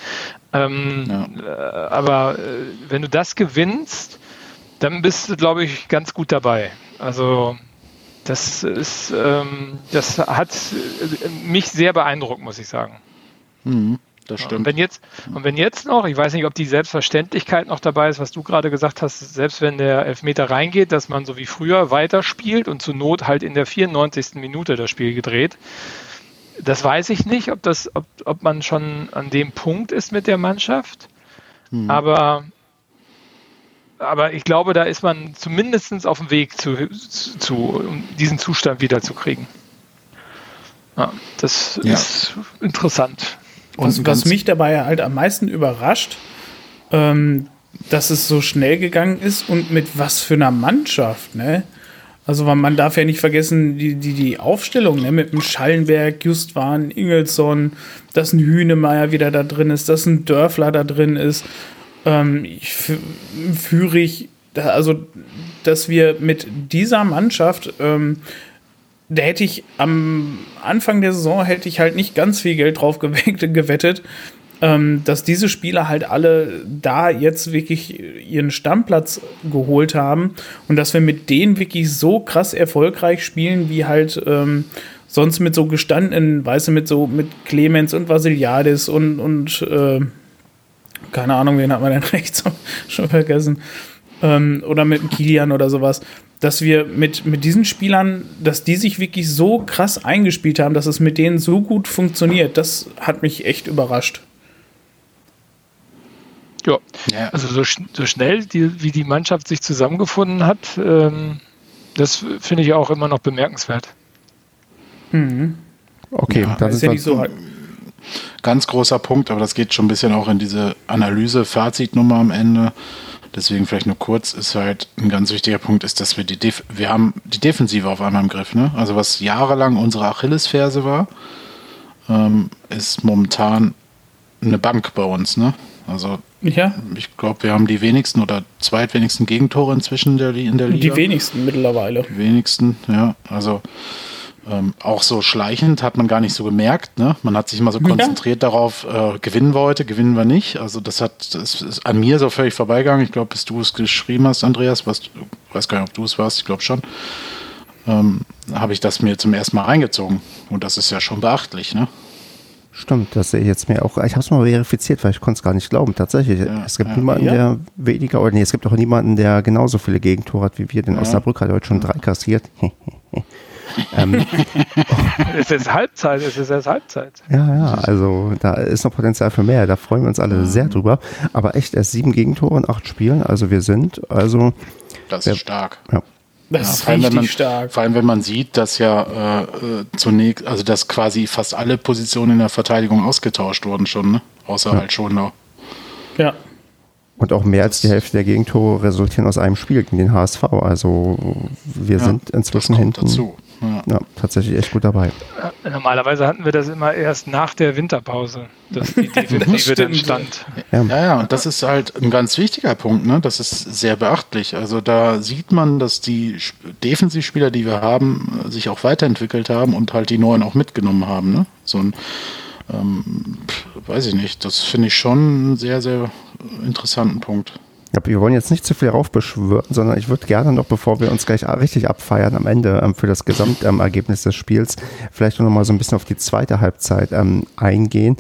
Ähm, ja. aber äh, wenn du das gewinnst, dann bist du, glaube ich, ganz gut dabei. Also das ist, ähm, das hat mich sehr beeindruckt, muss ich sagen. Mhm, das stimmt. Und wenn, jetzt, und wenn jetzt noch, ich weiß nicht, ob die Selbstverständlichkeit noch dabei ist, was du gerade gesagt hast, selbst wenn der Elfmeter reingeht, dass man so wie früher weiterspielt und zur Not halt in der 94. Minute das Spiel gedreht. Das weiß ich nicht, ob, das, ob, ob man schon an dem Punkt ist mit der Mannschaft. Mhm. Aber aber ich glaube, da ist man zumindest auf dem Weg zu, zu um diesen Zustand wiederzukriegen. Ja, das ja. ist interessant. Und was mich dabei halt am meisten überrascht, ähm, dass es so schnell gegangen ist und mit was für einer Mannschaft, ne? Also man darf ja nicht vergessen, die, die, die Aufstellung, ne, mit dem Schallenberg, Justwan, Ingelsson, dass ein Hühnemeier wieder da drin ist, dass ein Dörfler da drin ist, ähm, führe ich, also, dass wir mit dieser Mannschaft, ähm, da hätte ich am Anfang der Saison hätte ich halt nicht ganz viel Geld drauf gewettet, ähm, dass diese Spieler halt alle da jetzt wirklich ihren Stammplatz geholt haben und dass wir mit denen wirklich so krass erfolgreich spielen, wie halt ähm, sonst mit so gestandenen, weißt du, mit so mit Clemens und Vasiliadis und, und äh, keine Ahnung, wen hat man denn rechts schon vergessen. Ähm, oder mit Kilian oder sowas. Dass wir mit, mit diesen Spielern, dass die sich wirklich so krass eingespielt haben, dass es mit denen so gut funktioniert, das hat mich echt überrascht. Ja, ja. also so, so schnell, die, wie die Mannschaft sich zusammengefunden hat, ähm, das finde ich auch immer noch bemerkenswert. Mhm. Okay, ja, das ist ja nicht so ganz großer Punkt, aber das geht schon ein bisschen auch in diese Analyse-Fazitnummer am Ende. Deswegen vielleicht nur kurz, ist halt ein ganz wichtiger Punkt, ist, dass wir die Def wir haben die Defensive auf einmal im Griff. Ne? Also was jahrelang unsere Achillesferse war, ähm, ist momentan eine Bank bei uns. Ne? Also ja. ich glaube, wir haben die wenigsten oder zweitwenigsten Gegentore inzwischen in der, in der Liga. Die wenigsten mittlerweile. Die wenigsten, ja. Also ähm, auch so schleichend hat man gar nicht so gemerkt. Ne? Man hat sich immer so konzentriert ja. darauf, äh, gewinnen wir heute, gewinnen wir nicht. Also das hat das ist an mir so völlig vorbeigegangen. Ich glaube, bis du es geschrieben hast, Andreas, was, weiß gar nicht, ob du es warst, ich glaube schon, ähm, habe ich das mir zum ersten Mal reingezogen. Und das ist ja schon beachtlich. Ne? Stimmt, das sehe ich jetzt mir auch. Ich habe es mal verifiziert, weil ich konnte es gar nicht glauben. Tatsächlich, ja, es gibt ja, niemanden, ja. der weniger, oder nee, es gibt auch niemanden, der genauso viele Gegentore hat wie wir. Denn Osnabrück hat heute schon drei kassiert. ähm, es ist Halbzeit, es ist erst Halbzeit. Ja, ja, also da ist noch Potenzial für mehr. Da freuen wir uns alle sehr drüber. Aber echt erst sieben Gegentore in acht Spielen. Also wir sind, also. Das ist stark. Ja. Das ja, ist richtig man, stark. Vor allem, wenn man sieht, dass ja äh, zunächst, also dass quasi fast alle Positionen in der Verteidigung ausgetauscht wurden schon, ne? außer ja. halt Schonlau. Ja. Und auch mehr als die Hälfte der Gegentore resultieren aus einem Spiel gegen den HSV. Also wir ja, sind inzwischen hinten. Dazu. Ja. ja. tatsächlich echt gut dabei. Normalerweise hatten wir das immer erst nach der Winterpause, dass die Defensive dann stand. Ja. ja, ja, und das ist halt ein ganz wichtiger Punkt. Ne? Das ist sehr beachtlich. Also da sieht man, dass die Defensivspieler, die wir haben, sich auch weiterentwickelt haben und halt die neuen auch mitgenommen haben. Ne? So ein, ähm, weiß ich nicht, das finde ich schon einen sehr, sehr interessanten Punkt. Ja, wir wollen jetzt nicht zu viel raufbeschwören, sondern ich würde gerne noch, bevor wir uns gleich richtig abfeiern am Ende ähm, für das Gesamtergebnis des Spiels, vielleicht noch mal so ein bisschen auf die zweite Halbzeit ähm, eingehen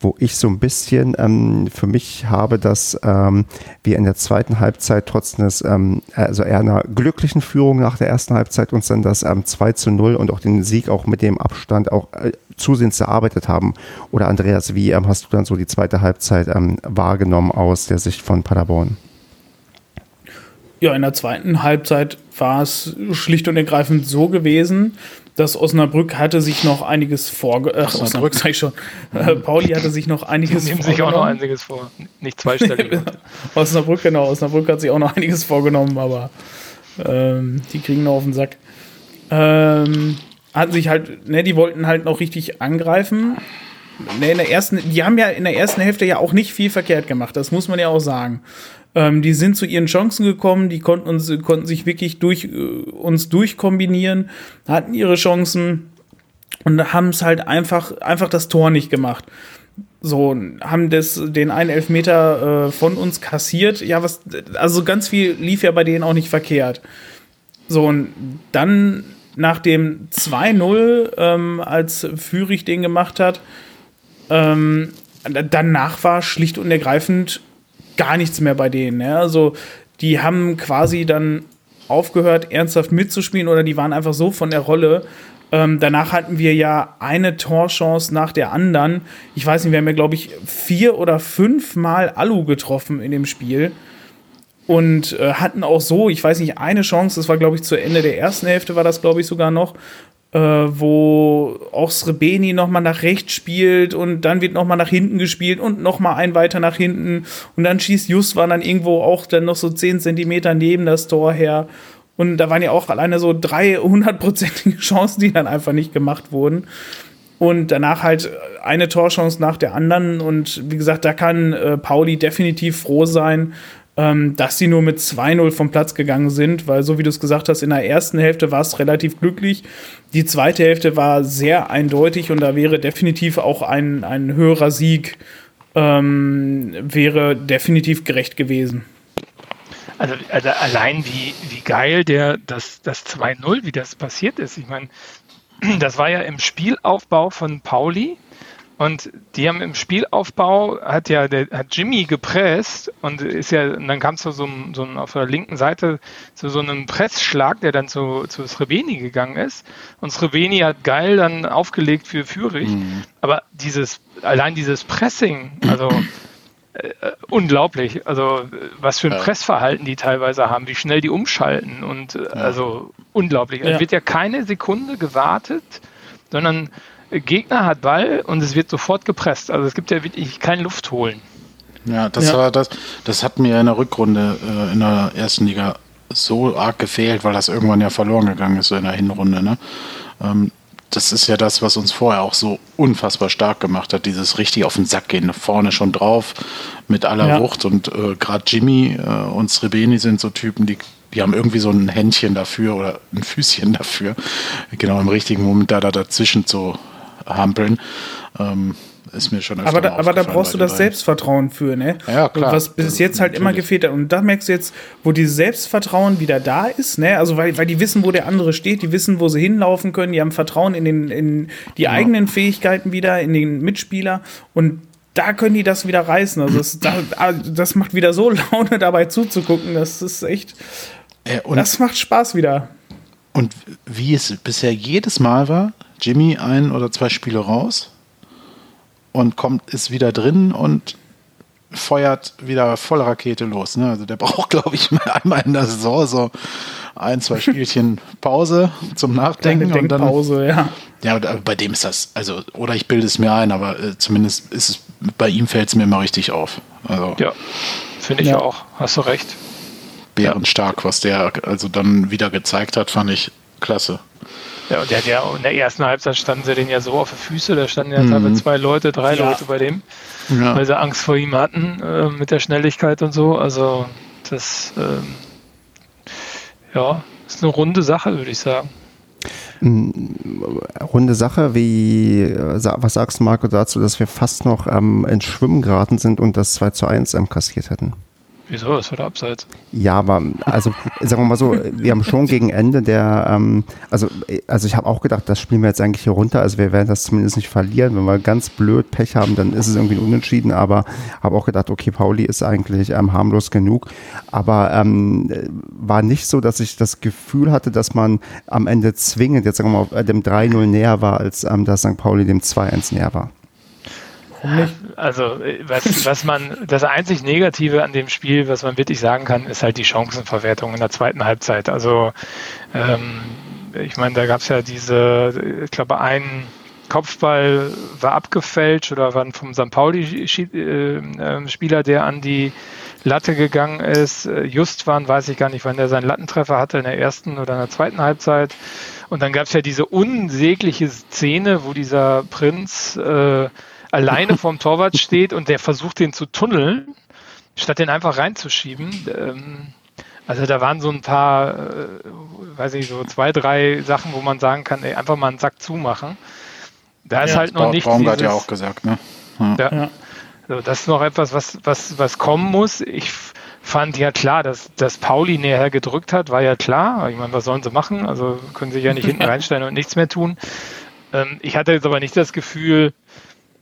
wo ich so ein bisschen ähm, für mich habe, dass ähm, wir in der zweiten Halbzeit trotz eines, ähm, also eher einer glücklichen Führung nach der ersten Halbzeit uns dann das ähm, 2 zu 0 und auch den Sieg auch mit dem Abstand auch äh, zusehends erarbeitet haben. Oder Andreas, wie ähm, hast du dann so die zweite Halbzeit ähm, wahrgenommen aus der Sicht von Paderborn? Ja, in der zweiten Halbzeit war es schlicht und ergreifend so gewesen, dass Osnabrück hatte sich noch einiges vorge... Äh, Osnabrück sag ich schon. Äh, Pauli hatte sich noch einiges Nehmen sich auch noch einiges vor. Nicht zweistellig. Osnabrück, genau. Osnabrück hat sich auch noch einiges vorgenommen, aber ähm, die kriegen noch auf den Sack. Ähm, hatten sich halt, ne, die wollten halt noch richtig angreifen. Ne, in der ersten, die haben ja in der ersten Hälfte ja auch nicht viel verkehrt gemacht, das muss man ja auch sagen. Ähm, die sind zu ihren Chancen gekommen, die konnten, uns, konnten sich wirklich durch äh, uns durchkombinieren, hatten ihre Chancen und haben es halt einfach, einfach das Tor nicht gemacht. So, haben das, den einen Elfmeter äh, von uns kassiert. Ja, was, also ganz viel lief ja bei denen auch nicht verkehrt. So, und dann nach dem 2-0, ähm, als Führig den gemacht hat, ähm, danach war schlicht und ergreifend gar nichts mehr bei denen. Ja? Also die haben quasi dann aufgehört, ernsthaft mitzuspielen oder die waren einfach so von der Rolle. Ähm, danach hatten wir ja eine Torchance nach der anderen. Ich weiß nicht, wir haben ja, glaube ich, vier oder fünf Mal Alu getroffen in dem Spiel. Und äh, hatten auch so, ich weiß nicht, eine Chance, das war, glaube ich, zu Ende der ersten Hälfte, war das, glaube ich, sogar noch, äh, wo auch Srebeni nochmal nach rechts spielt und dann wird nochmal nach hinten gespielt und nochmal ein weiter nach hinten und dann schießt Justwan dann irgendwo auch dann noch so 10 Zentimeter neben das Tor her. Und da waren ja auch alleine so drei hundertprozentige Chancen, die dann einfach nicht gemacht wurden. Und danach halt eine Torchance nach der anderen. Und wie gesagt, da kann äh, Pauli definitiv froh sein, ähm, dass sie nur mit 2-0 vom Platz gegangen sind, weil so wie du es gesagt hast, in der ersten Hälfte war es relativ glücklich. Die zweite Hälfte war sehr eindeutig und da wäre definitiv auch ein, ein höherer Sieg ähm, wäre definitiv gerecht gewesen. Also, also, allein wie, wie geil der das, das 2-0, wie das passiert ist. Ich meine, das war ja im Spielaufbau von Pauli und die haben im Spielaufbau, hat ja der, hat Jimmy gepresst und ist ja, und dann kam es zu so, einem, so einem, auf der linken Seite zu so einem Pressschlag, der dann zu, zu Srebeni gegangen ist. Und Srebeni hat geil dann aufgelegt für Fürich. Mhm. Aber dieses, allein dieses Pressing, also äh, unglaublich. Also was für ein ja. Pressverhalten die teilweise haben, wie schnell die umschalten und äh, ja. also unglaublich. Ja. Es wird ja keine Sekunde gewartet, sondern Gegner hat Ball und es wird sofort gepresst. Also es gibt ja wirklich kein Luftholen. Ja, das ja. war das, das hat mir in der Rückrunde äh, in der ersten Liga so arg gefehlt, weil das irgendwann ja verloren gegangen ist so in der Hinrunde. Ne? Ähm, das ist ja das, was uns vorher auch so unfassbar stark gemacht hat, dieses richtig auf den Sack gehen, vorne schon drauf mit aller ja. Wucht und äh, gerade Jimmy äh, und Srebeni sind so Typen, die die haben irgendwie so ein Händchen dafür oder ein Füßchen dafür, genau im richtigen Moment da, da dazwischen zu hampeln. Ähm, ist mir schon aber da, aber da brauchst du das beiden. Selbstvertrauen für, ne? Ja, klar. Was bis jetzt halt Natürlich. immer gefehlt hat. Und da merkst du jetzt, wo dieses Selbstvertrauen wieder da ist, ne? Also, weil, weil die wissen, wo der andere steht, die wissen, wo sie hinlaufen können, die haben Vertrauen in, den, in die ja. eigenen Fähigkeiten wieder, in den Mitspieler. Und da können die das wieder reißen. Also, das, das macht wieder so Laune, dabei zuzugucken. Das ist echt. Äh, das macht Spaß wieder. Und wie es bisher jedes Mal war, Jimmy ein oder zwei Spiele raus und kommt, ist wieder drin und feuert wieder voll Rakete los. Ne? Also der braucht, glaube ich, einmal in der Saison so ein, zwei Spielchen Pause zum Nachdenken. und dann, Pause, ja. Ja, bei dem ist das, also, oder ich bilde es mir ein, aber äh, zumindest ist es, bei ihm fällt es mir immer richtig auf. Also, ja, finde ich ja. auch. Hast du recht. Bärenstark, was der also dann wieder gezeigt hat, fand ich klasse. Ja, und der hat ja in der ersten Halbzeit standen sie den ja so auf die Füße, da standen ja mhm. zwei Leute, drei ja. Leute bei dem, ja. weil sie Angst vor ihm hatten äh, mit der Schnelligkeit und so. Also das ähm, ja, ist eine runde Sache, würde ich sagen. Runde Sache, wie äh, was sagst du, Marco, dazu, dass wir fast noch ähm, ins Schwimmen geraten sind und das 2 zu 1 ähm, kassiert hätten? Wieso? Das war der Abseits. Ja, aber also sagen wir mal so, wir haben schon gegen Ende der, ähm, also, also ich habe auch gedacht, das spielen wir jetzt eigentlich hier runter. Also wir werden das zumindest nicht verlieren. Wenn wir ganz blöd Pech haben, dann ist es irgendwie ein Unentschieden. Aber habe auch gedacht, okay, Pauli ist eigentlich ähm, harmlos genug. Aber ähm, war nicht so, dass ich das Gefühl hatte, dass man am Ende zwingend jetzt sagen wir mal dem 3-0 näher war, als ähm, dass St. Pauli dem 2-1 näher war. Also, was, was man, das einzig Negative an dem Spiel, was man wirklich sagen kann, ist halt die Chancenverwertung in der zweiten Halbzeit. Also, ähm, ich meine, da gab es ja diese, ich glaube, ein Kopfball war abgefälscht oder war vom St. Pauli-Spieler, der an die Latte gegangen ist. Just waren, weiß ich gar nicht, wann der seinen Lattentreffer hatte, in der ersten oder in der zweiten Halbzeit. Und dann gab es ja diese unsägliche Szene, wo dieser Prinz äh, alleine vorm Torwart steht und der versucht, den zu tunneln, statt den einfach reinzuschieben. Ähm, also da waren so ein paar, äh, weiß ich, so zwei, drei Sachen, wo man sagen kann, ey, einfach mal einen Sack zumachen. Da ist halt noch nicht Baumgart ja auch gesagt, ne? Ja. ja. Also das ist noch etwas, was, was, was kommen muss. Ich fand ja klar, dass, dass Pauli näher gedrückt hat, war ja klar. Ich meine, was sollen sie machen? Also können sie ja nicht hinten reinstellen und nichts mehr tun. Ähm, ich hatte jetzt aber nicht das Gefühl,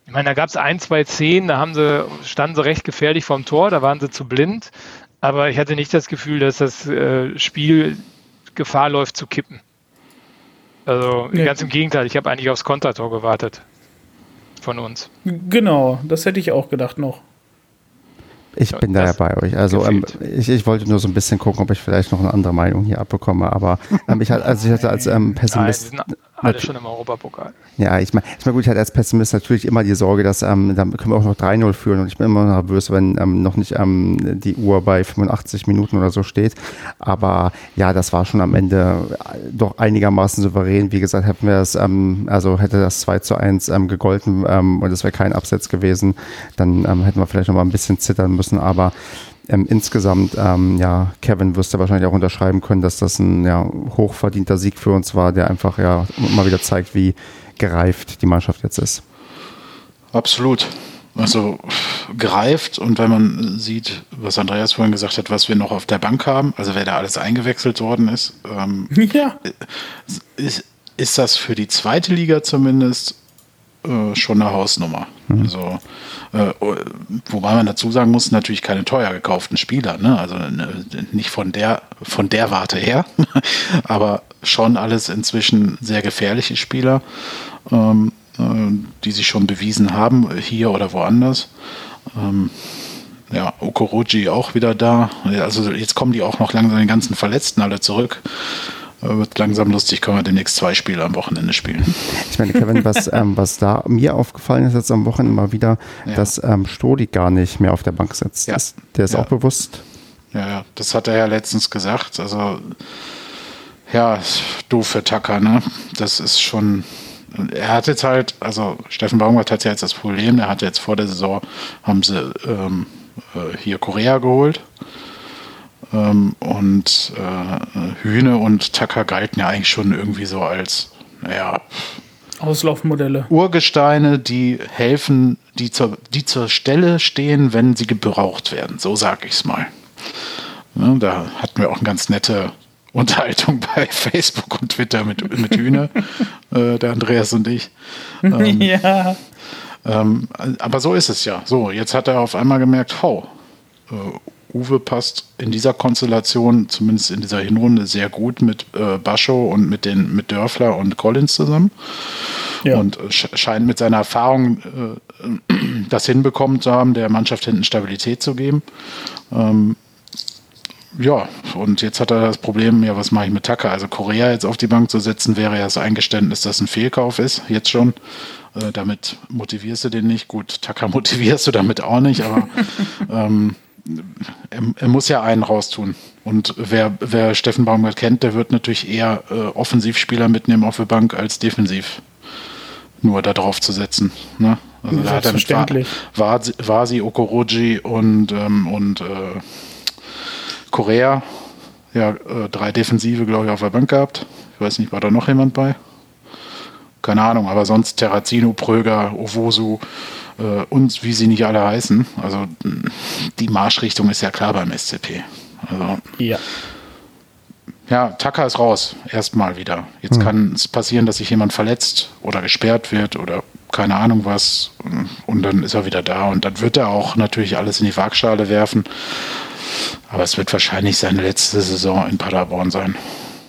ich meine, da gab es ein, zwei Szenen, da haben sie, standen sie recht gefährlich vorm Tor, da waren sie zu blind. Aber ich hatte nicht das Gefühl, dass das äh, Spiel Gefahr läuft zu kippen. Also ja. ganz im Gegenteil, ich habe eigentlich aufs Kontertor gewartet von uns. Genau, das hätte ich auch gedacht noch. Ich bin da ja bei euch. Also ähm, ich, ich wollte nur so ein bisschen gucken, ob ich vielleicht noch eine andere Meinung hier abbekomme. Aber ähm, ich, also ich hatte als ähm, Pessimist. Nein, alle schon im Europapokal. Ja, ich meine, ich mein, gut, ich hatte als Pessimist natürlich immer die Sorge, dass ähm, dann können wir auch noch 3-0 führen und ich bin immer nervös, wenn ähm, noch nicht ähm, die Uhr bei 85 Minuten oder so steht. Aber ja, das war schon am Ende äh, doch einigermaßen souverän. Wie gesagt, hätten wir es, ähm, also hätte das 2 zu 1 ähm, gegolten ähm, und es wäre kein Absatz gewesen, dann ähm, hätten wir vielleicht noch mal ein bisschen zittern müssen. Aber ähm, insgesamt, ähm, ja, Kevin wirst du wahrscheinlich auch unterschreiben können, dass das ein ja, hochverdienter Sieg für uns war, der einfach ja mal wieder zeigt, wie gereift die Mannschaft jetzt ist. Absolut. Also gereift und wenn man sieht, was Andreas vorhin gesagt hat, was wir noch auf der Bank haben, also wer da alles eingewechselt worden ist, ähm, ja. ist, ist das für die zweite Liga zumindest äh, schon eine Hausnummer. Mhm. Also, äh, wobei man dazu sagen muss, natürlich keine teuer gekauften Spieler, ne? also ne, nicht von der, von der Warte her, aber schon alles inzwischen sehr gefährliche Spieler, ähm, äh, die sich schon bewiesen haben, hier oder woanders. Ähm, ja, Okoroji auch wieder da. Also jetzt kommen die auch noch langsam die ganzen Verletzten alle zurück wird langsam lustig, können wir demnächst zwei Spiele am Wochenende spielen. Ich meine, Kevin, was, ähm, was da mir aufgefallen ist jetzt am Wochenende mal wieder, ja. dass ähm, Stodi gar nicht mehr auf der Bank sitzt. Ja. Das, der ist ja. auch bewusst. Ja, das hat er ja letztens gesagt. Also, ja, doof für Tucker, ne? Das ist schon. Er hat jetzt halt, also Steffen Baumgart hat ja jetzt das Problem, er hat jetzt vor der Saison, haben sie ähm, äh, hier Korea geholt und äh, Hühne und Tacker galten ja eigentlich schon irgendwie so als, naja, Auslaufmodelle. Urgesteine, die helfen, die zur, die zur Stelle stehen, wenn sie gebraucht werden. So sage ich es mal. Ja, da hatten wir auch eine ganz nette Unterhaltung bei Facebook und Twitter mit, mit Hühne, äh, der Andreas und ich. Ähm, ja. Ähm, aber so ist es ja. So, jetzt hat er auf einmal gemerkt, oh, äh, Uwe passt in dieser Konstellation, zumindest in dieser Hinrunde, sehr gut mit äh, Bascho und mit, den, mit Dörfler und Collins zusammen. Ja. Und äh, scheint mit seiner Erfahrung äh, das hinbekommen zu haben, der Mannschaft hinten Stabilität zu geben. Ähm, ja, und jetzt hat er das Problem, ja, was mache ich mit Tucker? Also Korea jetzt auf die Bank zu setzen, wäre ja das Eingeständnis, dass ein Fehlkauf ist, jetzt schon. Äh, damit motivierst du den nicht. Gut, Tucker motivierst du damit auch nicht, aber ähm, er, er, muss ja einen raustun. Und wer, wer Steffen Baumgart kennt, der wird natürlich eher äh, Offensivspieler mitnehmen auf der Bank als defensiv nur da drauf zu setzen. Ne? Also da hat er war, Vasi, Okoroji und, ähm, und äh, Korea ja äh, drei Defensive, glaube ich, auf der Bank gehabt. Ich weiß nicht, war da noch jemand bei? Keine Ahnung, aber sonst Terrazino, Pröger, Owosu, und wie sie nicht alle heißen. Also die Marschrichtung ist ja klar beim SCP. Also, Ja. ja, Tucker ist raus, erstmal wieder. Jetzt kann es passieren, dass sich jemand verletzt oder gesperrt wird oder keine Ahnung was. Und dann ist er wieder da und dann wird er auch natürlich alles in die Waagschale werfen. Aber es wird wahrscheinlich seine letzte Saison in Paderborn sein.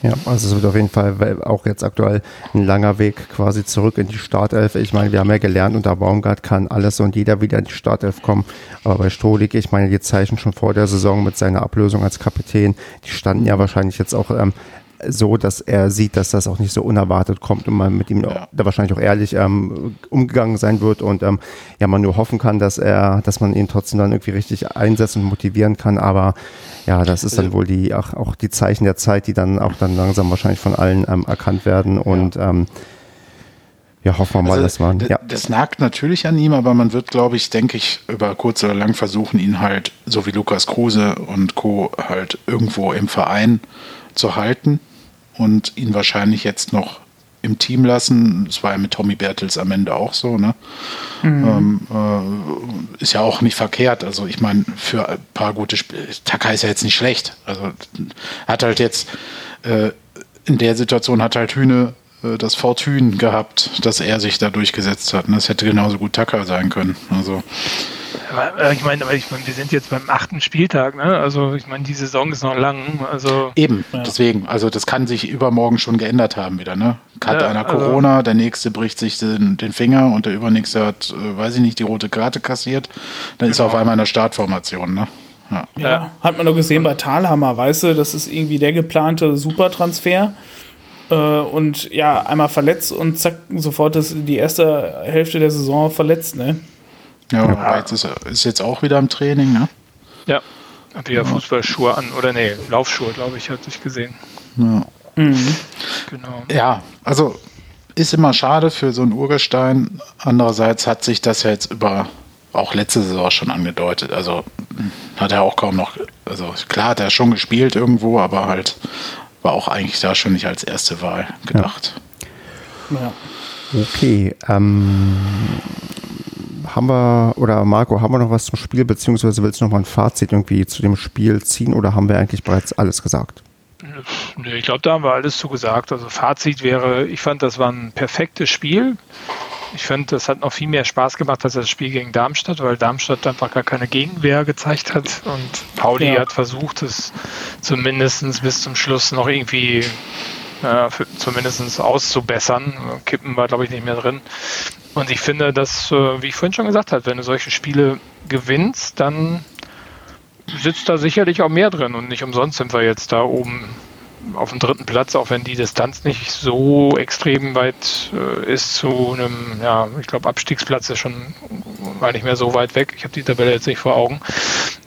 Ja, also es wird auf jeden Fall auch jetzt aktuell ein langer Weg quasi zurück in die Startelf. Ich meine, wir haben ja gelernt, unter Baumgart kann alles und jeder wieder in die Startelf kommen. Aber bei Stolik, ich meine, die Zeichen schon vor der Saison mit seiner Ablösung als Kapitän, die standen ja wahrscheinlich jetzt auch ähm, so, dass er sieht, dass das auch nicht so unerwartet kommt und man mit ihm Ja. da wahrscheinlich auch ehrlich ähm, umgegangen sein wird und ähm, ja, man nur hoffen kann, dass er, dass man ihn trotzdem dann irgendwie richtig einsetzt und motivieren kann. Aber ja, das ist dann wohl die auch, auch die Zeichen der Zeit, die dann auch dann langsam wahrscheinlich von allen ähm, erkannt werden und ähm, ja, hoffen wir mal, Also, dass man ja. Das nagt natürlich an ihm, aber man wird, glaube ich, denke ich, über kurz oder lang versuchen, ihn halt, so wie Lukas Kruse und Co., halt irgendwo im Verein zu halten und ihn wahrscheinlich jetzt noch im Team lassen. Das war ja mit Tommy Bertels am Ende auch so, ne? Ähm, äh, ist ja auch nicht verkehrt. Also ich meine, für ein paar gute Spiele, Taka ist ja jetzt nicht schlecht. Also hat halt jetzt äh, in der Situation hat halt Hühne äh, das Fortune gehabt, dass er sich da durchgesetzt hat. Und das hätte genauso gut Tucker sein können. Also ich meine, aber ich meine, wir sind jetzt beim achten Spieltag, ne? Also ich meine, die Saison ist noch lang. Also eben, deswegen, also das kann sich übermorgen schon geändert haben wieder, ne? Hat Ja, einer also- Corona, der nächste bricht sich den, den Finger und der übernächste hat, äh, weiß ich nicht, die rote Karte kassiert. Dann ist er auf einmal in der Startformation, ne? Ja. Ja, Ja. hat man doch gesehen bei Talhammer, weißt du, das ist irgendwie der geplante Supertransfer. Äh, und ja, einmal verletzt und zack, sofort das, die erste Hälfte der Saison verletzt, ne? Ja, aber jetzt ist er ist jetzt auch wieder im Training, ne? ja, hat wieder Fußballschuhe an oder nee, Laufschuhe, glaube ich, hatte ich gesehen. Ja. Genau. Ja, also ist immer schade für so einen Urgestein. Andererseits hat sich das ja jetzt über auch letzte Saison schon angedeutet. Also hat er auch kaum noch, also klar hat er schon gespielt irgendwo, aber halt war auch eigentlich da schon nicht als erste Wahl gedacht. Ja. Okay, ähm, haben wir, oder Marco, haben wir noch was zum Spiel, beziehungsweise willst du noch mal ein Fazit irgendwie zu dem Spiel ziehen oder haben wir eigentlich bereits alles gesagt? Nö, ich glaube, da haben wir alles zu gesagt. Also Fazit wäre, ich fand, das war ein perfektes Spiel. Ich fand, das hat noch viel mehr Spaß gemacht als das Spiel gegen Darmstadt, weil Darmstadt einfach gar keine Gegenwehr gezeigt hat und Pauli Ja. hat versucht, es zumindest bis zum Schluss noch irgendwie äh, für, zumindest auszubessern. Kippen war, glaube ich, nicht mehr drin. Und ich finde, dass, äh, wie ich vorhin schon gesagt habe, wenn du solche Spiele gewinnst, dann sitzt da sicherlich auch mehr drin und nicht umsonst sind wir jetzt da oben auf dem dritten Platz, auch wenn die Distanz nicht so extrem weit äh, ist zu einem, ja, ich glaube Abstiegsplatz ist schon gar nicht mehr so weit weg. Ich habe die Tabelle jetzt nicht vor Augen.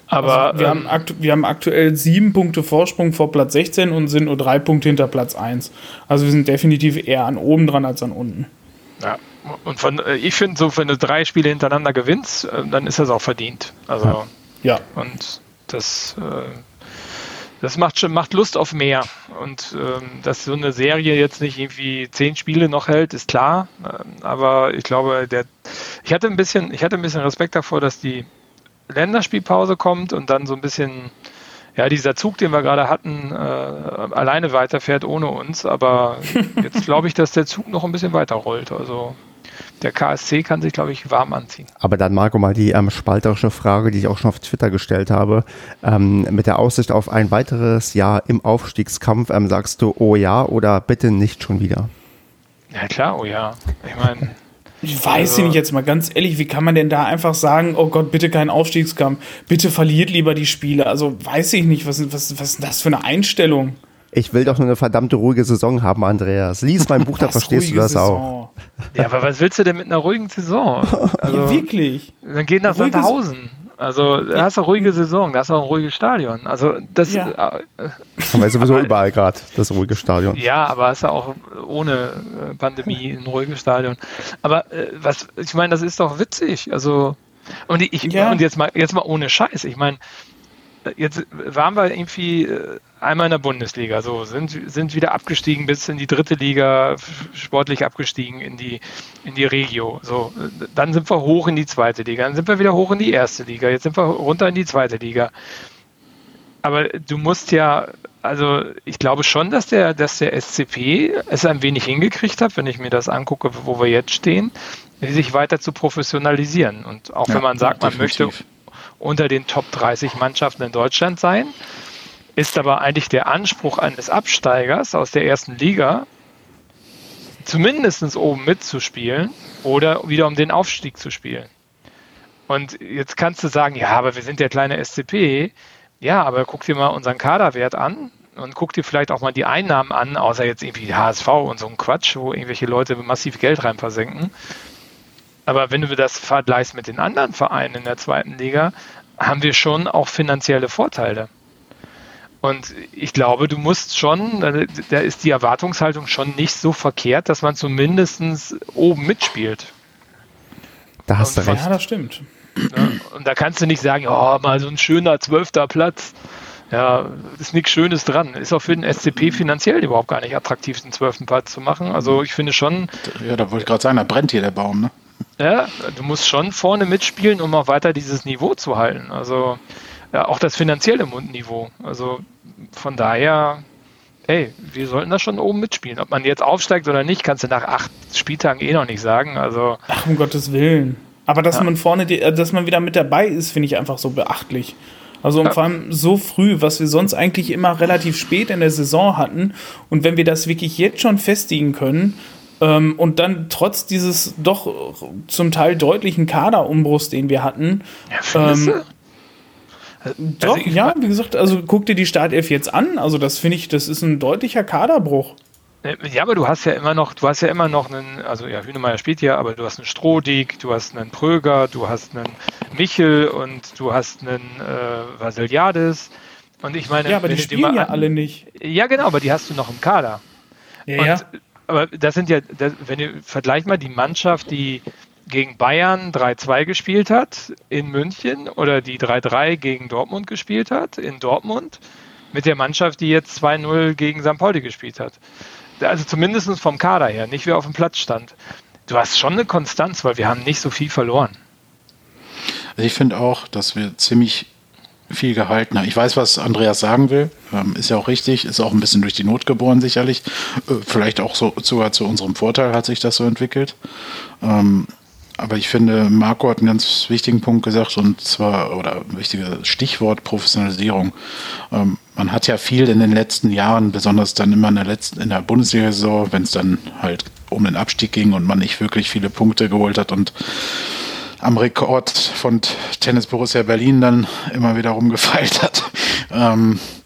Aber Also wir, ähm, haben wir haben aktuell sieben Punkte Vorsprung vor Platz 16 und sind nur drei Punkte hinter Platz 1. Also wir sind definitiv eher an oben dran als an unten. Ja, und von, äh, ich finde, so, wenn du drei Spiele hintereinander gewinnst, äh, dann ist das auch verdient. Also, Ja. und das, äh, das macht schon macht Lust auf mehr. Und ähm, dass so eine Serie jetzt nicht irgendwie zehn Spiele noch hält, ist klar. Ähm, aber ich glaube, der, ich hatte ein bisschen, ich hatte ein bisschen Respekt davor, dass die Länderspielpause kommt und dann so ein bisschen ja, dieser Zug, den wir gerade hatten, äh, alleine weiterfährt ohne uns. Aber jetzt glaube ich, dass der Zug noch ein bisschen weiter rollt. Also der KSC kann sich, glaube ich, warm anziehen. Aber dann, Marco, mal die ähm, spalterische Frage, die ich auch schon auf Twitter gestellt habe. Ähm, mit der Aussicht auf ein weiteres Jahr im Aufstiegskampf, ähm, sagst du, oh ja oder bitte nicht schon wieder? Ja, klar, oh ja. Ich meine, Ich weiß Also- nicht jetzt mal ganz ehrlich, wie kann man denn da einfach sagen, oh Gott, bitte kein Aufstiegskampf, bitte verliert lieber die Spiele. Also weiß ich nicht, was, was, was ist das für eine Einstellung? Ich will doch nur eine verdammte ruhige Saison haben, Andreas. Lies mein Buch, da verstehst du das auch. Saison. ja, aber was willst du denn mit einer ruhigen Saison? Also, ja, wirklich. dann geh nach Ruhiges- Sandhausen. Also, da hast du eine ruhige Saison, da hast du auch ein ruhiges Stadion. Also, das, Ja. äh, Haben wir sowieso überall gerade, das ruhige Stadion. Ja, aber hast du auch ohne äh, Pandemie ein ruhiges Stadion. Aber äh, was, ich meine, das ist doch witzig. Also und ich Ja. und jetzt mal jetzt mal ohne Scheiß. Ich meine, äh, jetzt waren wir irgendwie äh, einmal in der Bundesliga, so, sind, sind wieder abgestiegen bis in die dritte Liga, sportlich abgestiegen in die, in die Regio. So, dann sind wir hoch in die zweite Liga, dann sind wir wieder hoch in die erste Liga, jetzt sind wir runter in die zweite Liga. Aber du musst ja, also ich glaube schon, dass der, dass der SCP es ein wenig hingekriegt hat, wenn ich mir das angucke, wo wir jetzt stehen, sich weiter zu professionalisieren. Und auch ja, wenn man sagt, man möchte unter den Top 30 Mannschaften in Deutschland sein, ist aber eigentlich der Anspruch eines Absteigers aus der ersten Liga, zumindest oben mitzuspielen oder wieder um den Aufstieg zu spielen. Und jetzt kannst du sagen, ja, aber wir sind der kleine SCP. Ja, aber guck dir mal unseren Kaderwert an und guck dir vielleicht auch mal die Einnahmen an, außer jetzt irgendwie HSV und so ein Quatsch, wo irgendwelche Leute massiv Geld rein versenken. Aber wenn du das vergleichst mit den anderen Vereinen in der zweiten Liga, haben wir schon auch finanzielle Vorteile. Und ich glaube, du musst schon, da ist die Erwartungshaltung schon nicht so verkehrt, dass man zumindest oben mitspielt. Da hast du recht. Ja, das stimmt. Ja, und da kannst du nicht sagen, oh, mal so ein schöner zwölfter Platz. Ja, ist nichts Schönes dran. Ist auch für den SCP finanziell überhaupt gar nicht attraktiv, den zwölften Platz zu machen. Also ich finde schon. Ja, da wollte ich gerade sagen, da brennt hier der Baum, ne? Ja, du musst schon vorne mitspielen, um auch weiter dieses Niveau zu halten. Also ja, auch das finanzielle Niveau. Also von daher, hey, wir sollten das schon oben mitspielen. Ob man jetzt aufsteigt oder nicht, kannst du nach acht Spieltagen eh noch nicht sagen. Also, Ach, um Gottes Willen. Aber dass ja. man vorne, die, äh, dass man wieder mit dabei ist, finde ich einfach so beachtlich. Also ja. vor allem so früh, was wir sonst eigentlich immer relativ spät in der Saison hatten. Und wenn wir das wirklich jetzt schon festigen können ähm, und dann trotz dieses doch zum Teil deutlichen Kaderumbruchs, den wir hatten, ja, ähm, doch, also ja, wie gesagt, also guck dir die Startelf jetzt an. Also das finde ich, das ist ein deutlicher Kaderbruch. Äh, ja, aber du hast ja immer noch, du hast ja immer noch einen, also ja, Hünemeyer spielt ja, aber du hast einen Strohdig, du hast einen Pröger, du hast einen Michel und du hast einen äh, Vasiliadis. Und ich meine, ja, aber die spielen ja alle nicht. Ja, genau, aber die hast du noch im Kader. Ja, und, ja. Aber das sind ja, das, wenn du vergleich mal die Mannschaft, die gegen Bayern 3-2 gespielt hat in München oder die 3-3 gegen Dortmund gespielt hat in Dortmund mit der Mannschaft, die jetzt 2-0 gegen St. Pauli gespielt hat. Also zumindest vom Kader her, nicht wie auf dem Platz stand. Du hast schon eine Konstanz, weil wir haben nicht so viel verloren. Also ich finde auch, dass wir ziemlich viel gehalten haben. Ich weiß, was Andreas sagen will. Ähm, ist ja auch richtig. Ist auch ein bisschen durch die Not geboren, sicherlich. Äh, vielleicht auch so, sogar zu unserem Vorteil hat sich das so entwickelt. Aber ich finde, Marco hat einen ganz wichtigen Punkt gesagt und zwar, oder ein wichtiges Stichwort Professionalisierung. Ähm, man hat ja viel in den letzten Jahren, besonders dann immer in der letzten, in der Bundesliga-Saison, wenn es dann halt um den Abstieg ging und man nicht wirklich viele Punkte geholt hat und am Rekord von Tennis Borussia Berlin dann immer wieder rumgefeilt hat. Ähm, äh,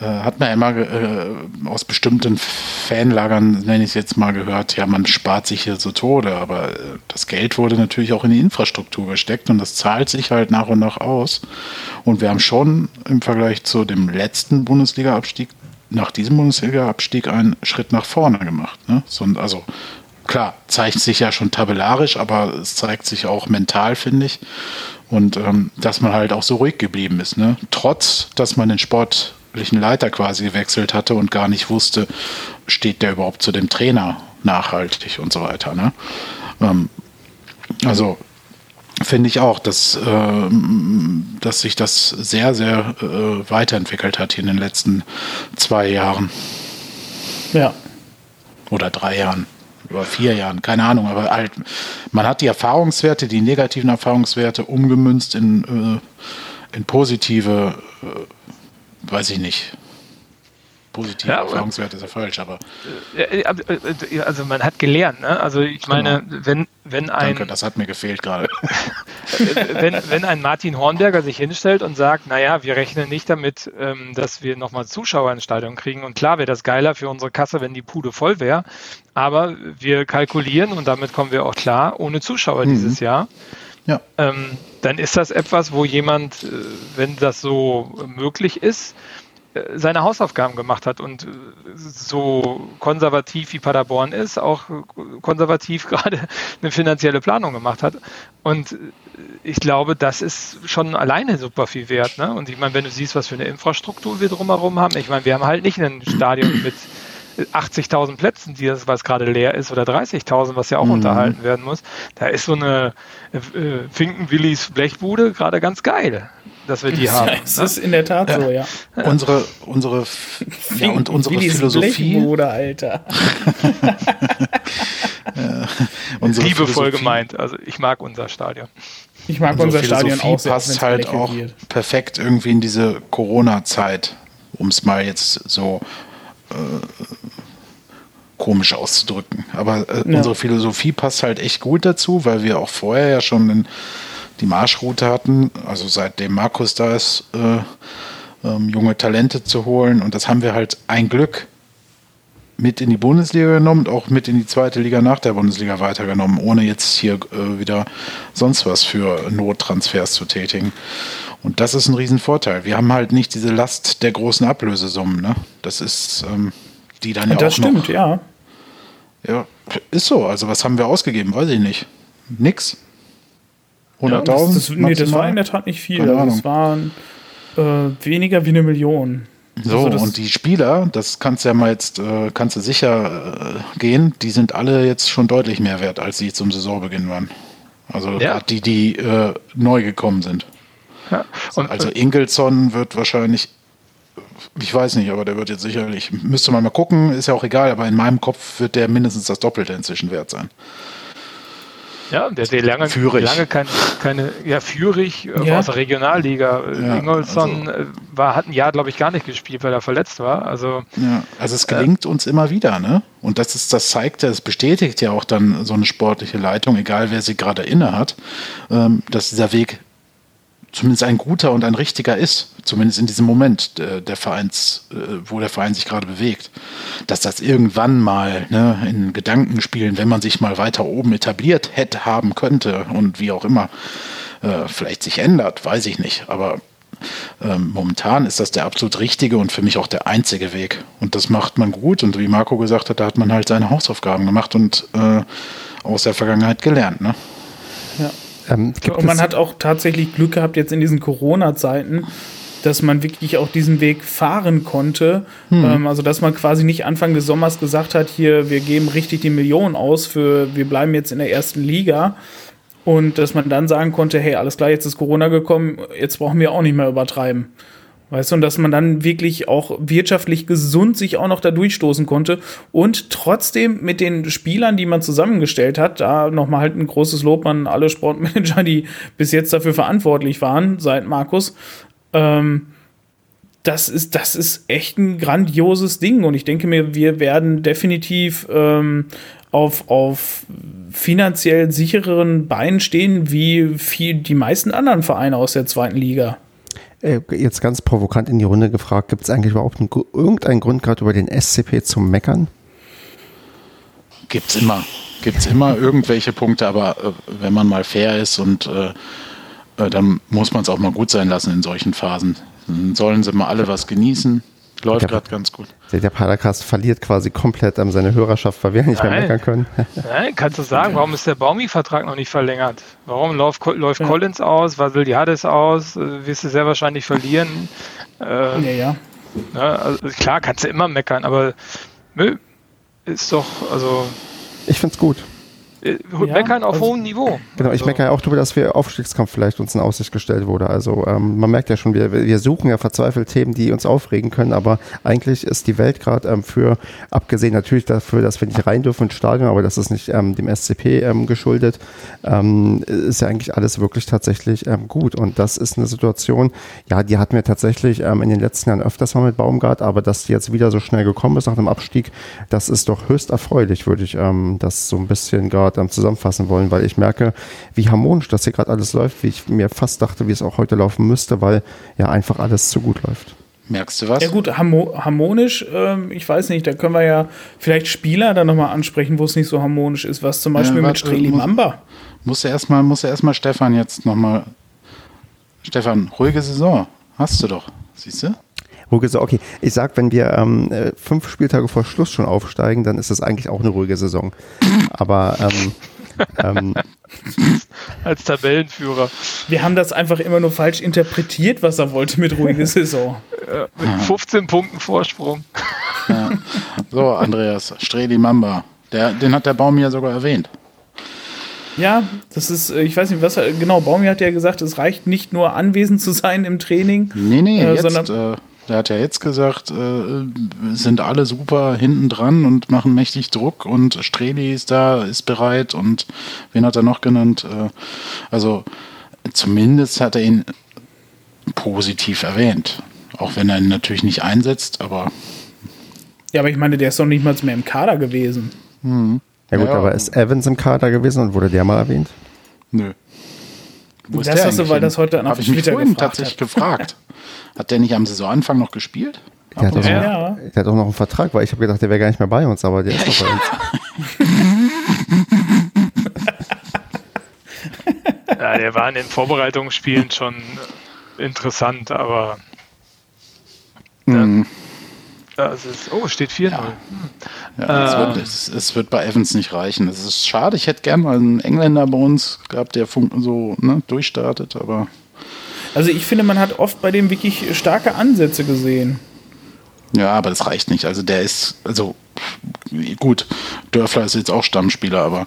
hat man immer äh, aus bestimmten Fanlagern, nenne ich es jetzt mal, gehört, ja, man spart sich hier so Tode, aber äh, das Geld wurde natürlich auch in die Infrastruktur gesteckt und das zahlt sich halt nach und nach aus. Und wir haben schon im Vergleich zu dem letzten Bundesliga-Abstieg, nach diesem Bundesliga-Abstieg einen Schritt nach vorne gemacht. Ne? So, also klar, zeigt sich ja schon tabellarisch, aber es zeigt sich auch mental, finde ich. Und ähm, dass man halt auch so ruhig geblieben ist. Ne? Trotz, dass man den Sport sportlichen Leiter quasi gewechselt hatte und gar nicht wusste, steht der überhaupt zu dem Trainer nachhaltig und so weiter. Ne? Ähm, also finde ich auch, dass, äh, dass sich das sehr, sehr äh, weiterentwickelt hat hier in den letzten zwei Jahren. Ja. Oder drei Jahren. Oder vier Jahren, keine Ahnung, aber halt, man hat die Erfahrungswerte, die negativen Erfahrungswerte umgemünzt in, äh, in positive äh, weiß ich nicht. Positive ja, Erfahrungswerte ist ja falsch, aber. Äh, äh, also man hat gelernt, ne? Also ich genau. meine, wenn, wenn ein. Danke, das hat mir gefehlt gerade. wenn, wenn ein Martin Hornberger sich hinstellt und sagt, naja, wir rechnen nicht damit, ähm, dass wir nochmal Zuschauer ins Stadion kriegen. Und klar wäre das geiler für unsere Kasse, wenn die Pude voll wäre. Aber wir kalkulieren und damit kommen wir auch klar, ohne Zuschauer mhm. dieses Jahr. Ja. Ähm, dann ist das etwas, wo jemand, äh, wenn das so möglich ist, seine Hausaufgaben gemacht hat und so konservativ wie Paderborn ist, auch konservativ gerade eine finanzielle Planung gemacht hat. Und ich glaube, das ist schon alleine super viel wert. Ne? Und ich meine, wenn du siehst, was für eine Infrastruktur wir drumherum haben, ich meine, wir haben halt nicht ein Stadion mit 80.000 Plätzen, die das, was gerade leer ist, oder 30.000, was ja auch mhm. unterhalten werden muss. Da ist so eine äh, Finkenwillis Blechbude gerade ganz geil dass wir die haben. Das ist in der Tat ja. so, ja. Unsere, unsere, ja, und unsere Philosophie. Blechbude, Alter. ja, unsere Liebevoll gemeint. Also ich mag unser Stadion. Ich mag unsere unser Stadion auch. Sehr, passt halt auch wird. perfekt irgendwie in diese Corona-Zeit, um es mal jetzt so komisch auszudrücken. Aber äh, unsere Philosophie passt halt echt gut dazu, weil wir auch vorher ja schon die Marschroute hatten, also seitdem Markus da ist, äh, ähm, junge Talente zu holen. Und das haben wir halt ein Glück mit in die Bundesliga genommen und auch mit in die zweite Liga nach der Bundesliga weitergenommen, ohne jetzt hier äh, wieder sonst was für Nottransfers zu tätigen. Und das ist ein Riesenvorteil. Wir haben halt nicht diese Last der großen Ablösesummen. Ne? Das ist ähm, die dann ja das auch stimmt, ja. Ja, ist so. Also was haben wir ausgegeben? Weiß ich nicht. Nix. 100.000? Ja, das, das, nee, das war in der Tat nicht viel. Also es waren äh, weniger wie eine Million. So, also und die Spieler, das kannst du ja mal jetzt, äh, kannst du sicher äh, gehen, die sind alle jetzt schon deutlich mehr wert, als sie zum Saisonbeginn waren. Also ja. die, die äh, neu gekommen sind. Ja. Und, also Ingelsson wird wahrscheinlich, ich weiß nicht, aber der wird jetzt sicherlich, müsste man mal gucken, ist ja auch egal, aber in meinem Kopf wird der mindestens das Doppelte inzwischen wert sein. Ja, der, der lange, Führig. lange keine, keine, ja, Führig äh, ja. aus der Regionalliga. Ja, Ingolson also, äh, war, hat ein Jahr, glaube ich, gar nicht gespielt, weil er verletzt war. Also, ja, also es gelingt äh, uns immer wieder, ne? Und das ist, das zeigt, das bestätigt ja auch dann so eine sportliche Leitung, egal wer sie gerade inne hat, ähm, dass dieser Weg zumindest ein guter und ein richtiger ist, zumindest in diesem Moment der, der Vereins, äh, wo der Verein sich gerade bewegt, dass das irgendwann mal ne, in Gedanken spielen, wenn man sich mal weiter oben etabliert hätte haben könnte und wie auch immer äh, vielleicht sich ändert, weiß ich nicht, aber ähm, momentan ist das der absolut richtige und für mich auch der einzige Weg und das macht man gut und wie Marco gesagt hat, da hat man halt seine Hausaufgaben gemacht und äh, aus der Vergangenheit gelernt. Ne? Ja. Ähm, und man hat auch tatsächlich Glück gehabt jetzt in diesen Corona-Zeiten, dass man wirklich auch diesen Weg fahren konnte. Hm. Ähm, also dass man quasi nicht Anfang des Sommers gesagt hat, hier, wir geben richtig die Millionen aus für, wir bleiben jetzt in der ersten Liga. Und dass man dann sagen konnte, hey, alles klar, jetzt ist Corona gekommen, jetzt brauchen wir auch nicht mehr übertreiben. Weißt du, und dass man dann wirklich auch wirtschaftlich gesund sich auch noch da durchstoßen konnte und trotzdem mit den Spielern, die man zusammengestellt hat, da nochmal halt ein großes Lob an alle Sportmanager, die bis jetzt dafür verantwortlich waren, seit Markus. Ähm, das ist, das ist echt ein grandioses Ding und ich denke mir, wir werden definitiv ähm, auf, auf finanziell sichereren Beinen stehen, wie viel die meisten anderen Vereine aus der zweiten Liga. Äh, jetzt ganz provokant in die Runde gefragt, gibt es eigentlich überhaupt einen, irgendeinen Grund gerade über den SCP zu meckern? Gibt's immer. Gibt's immer irgendwelche Punkte, aber äh, wenn man mal fair ist und äh, äh dann muss man es auch mal gut sein lassen in solchen Phasen. Dann sollen sie mal alle was genießen. Läuft gerade ganz gut. Der, der Paracast verliert quasi komplett um, seine Hörerschaft, weil wir nicht Nein. mehr meckern können. Nein, kannst du sagen, warum ist der Baumi-Vertrag noch nicht verlängert? Warum läuft, läuft ja. Collins aus? Was will die Hades aus? Äh, wirst du sehr wahrscheinlich verlieren. Äh, ja, ja. Ne, also klar, kannst du immer meckern, aber nö, ist doch, also. Ich find's gut. Äh, meckern auf also, hohem Niveau. Genau, ich also. meckere auch darüber, dass wir Aufstiegskampf vielleicht uns in Aussicht gestellt wurde. Also ähm, man merkt ja schon, wir, wir suchen ja verzweifelt Themen, die uns aufregen können, aber eigentlich ist die Welt gerade ähm, für, abgesehen natürlich dafür, dass wir nicht rein dürfen ins Stadion, aber das ist nicht ähm, dem SCP ähm, geschuldet, ähm, ist ja eigentlich alles wirklich tatsächlich ähm, gut. Und das ist eine Situation, ja, die hatten wir tatsächlich in den letzten Jahren öfters mal mit Baumgart, aber dass die jetzt wieder so schnell gekommen ist nach dem Abstieg, das ist doch höchst erfreulich, würde ich das so ein bisschen gerade gerade ähm, zusammenfassen wollen, weil ich merke, wie harmonisch das hier gerade alles läuft, wie ich mir fast dachte, wie es auch heute laufen müsste, weil ja einfach alles zu gut läuft. Merkst du was? Ja gut, harmonisch, ähm, ich weiß nicht, da können wir ja vielleicht Spieler dann nochmal ansprechen, wo es nicht so harmonisch ist, was zum Beispiel ja, warte, mit Streli Mamba. Muss erstmal muss erstmal Stefan jetzt nochmal. Stefan, ruhige Saison. Hast du doch, siehst du? Ruhige Saison. Okay, ich sag, wenn wir ähm, äh, fünf Spieltage vor Schluss schon aufsteigen, dann ist das eigentlich auch eine ruhige Saison. Aber ähm, ähm, als Tabellenführer. Wir haben das einfach immer nur falsch interpretiert, was er wollte mit ruhige Saison. Ja, mit 15 Punkten Vorsprung. Ja. So, Andreas, Streli Mamba. Der, den hat der Baum ja sogar erwähnt. Ja, das ist, äh, ich weiß nicht, was er, genau, Baumi hat ja gesagt, es reicht nicht nur anwesend zu sein im Training. Nee, nee, äh, jetzt, sondern, äh, der hat ja jetzt gesagt, äh, sind alle super hinten dran und machen mächtig Druck und Streli ist da, ist bereit und wen hat er noch genannt? Äh, also zumindest hat er ihn positiv erwähnt. Auch wenn er ihn natürlich nicht einsetzt, aber. Ja, aber ich meine, der ist doch nicht mal mehr im Kader gewesen. Mhm. Ja gut, ja, aber ist Evans im Kader gewesen und wurde der mal erwähnt? Nö. Wo das hast du, weil das heute auf Twitter mich gefragt tatsächlich hat. gefragt. Hat der nicht am Saisonanfang noch gespielt? Der hat, auch, ja. der hat auch noch einen Vertrag, weil ich habe gedacht, der wäre gar nicht mehr bei uns, aber der ist doch bei uns. ja, der war in den Vorbereitungsspielen schon interessant, aber mhm. Das ist, oh, steht 4-0. Ja. Ja, es, wird, es, es, wird, bei Evans nicht reichen. Es ist schade. Ich hätte gern mal einen Engländer bei uns gehabt, der so ne, durchstartet, aber. Also ich finde, man hat oft bei dem wirklich starke Ansätze gesehen. Ja, aber das reicht nicht. Also der ist, also gut, Dörfler ist jetzt auch Stammspieler, aber.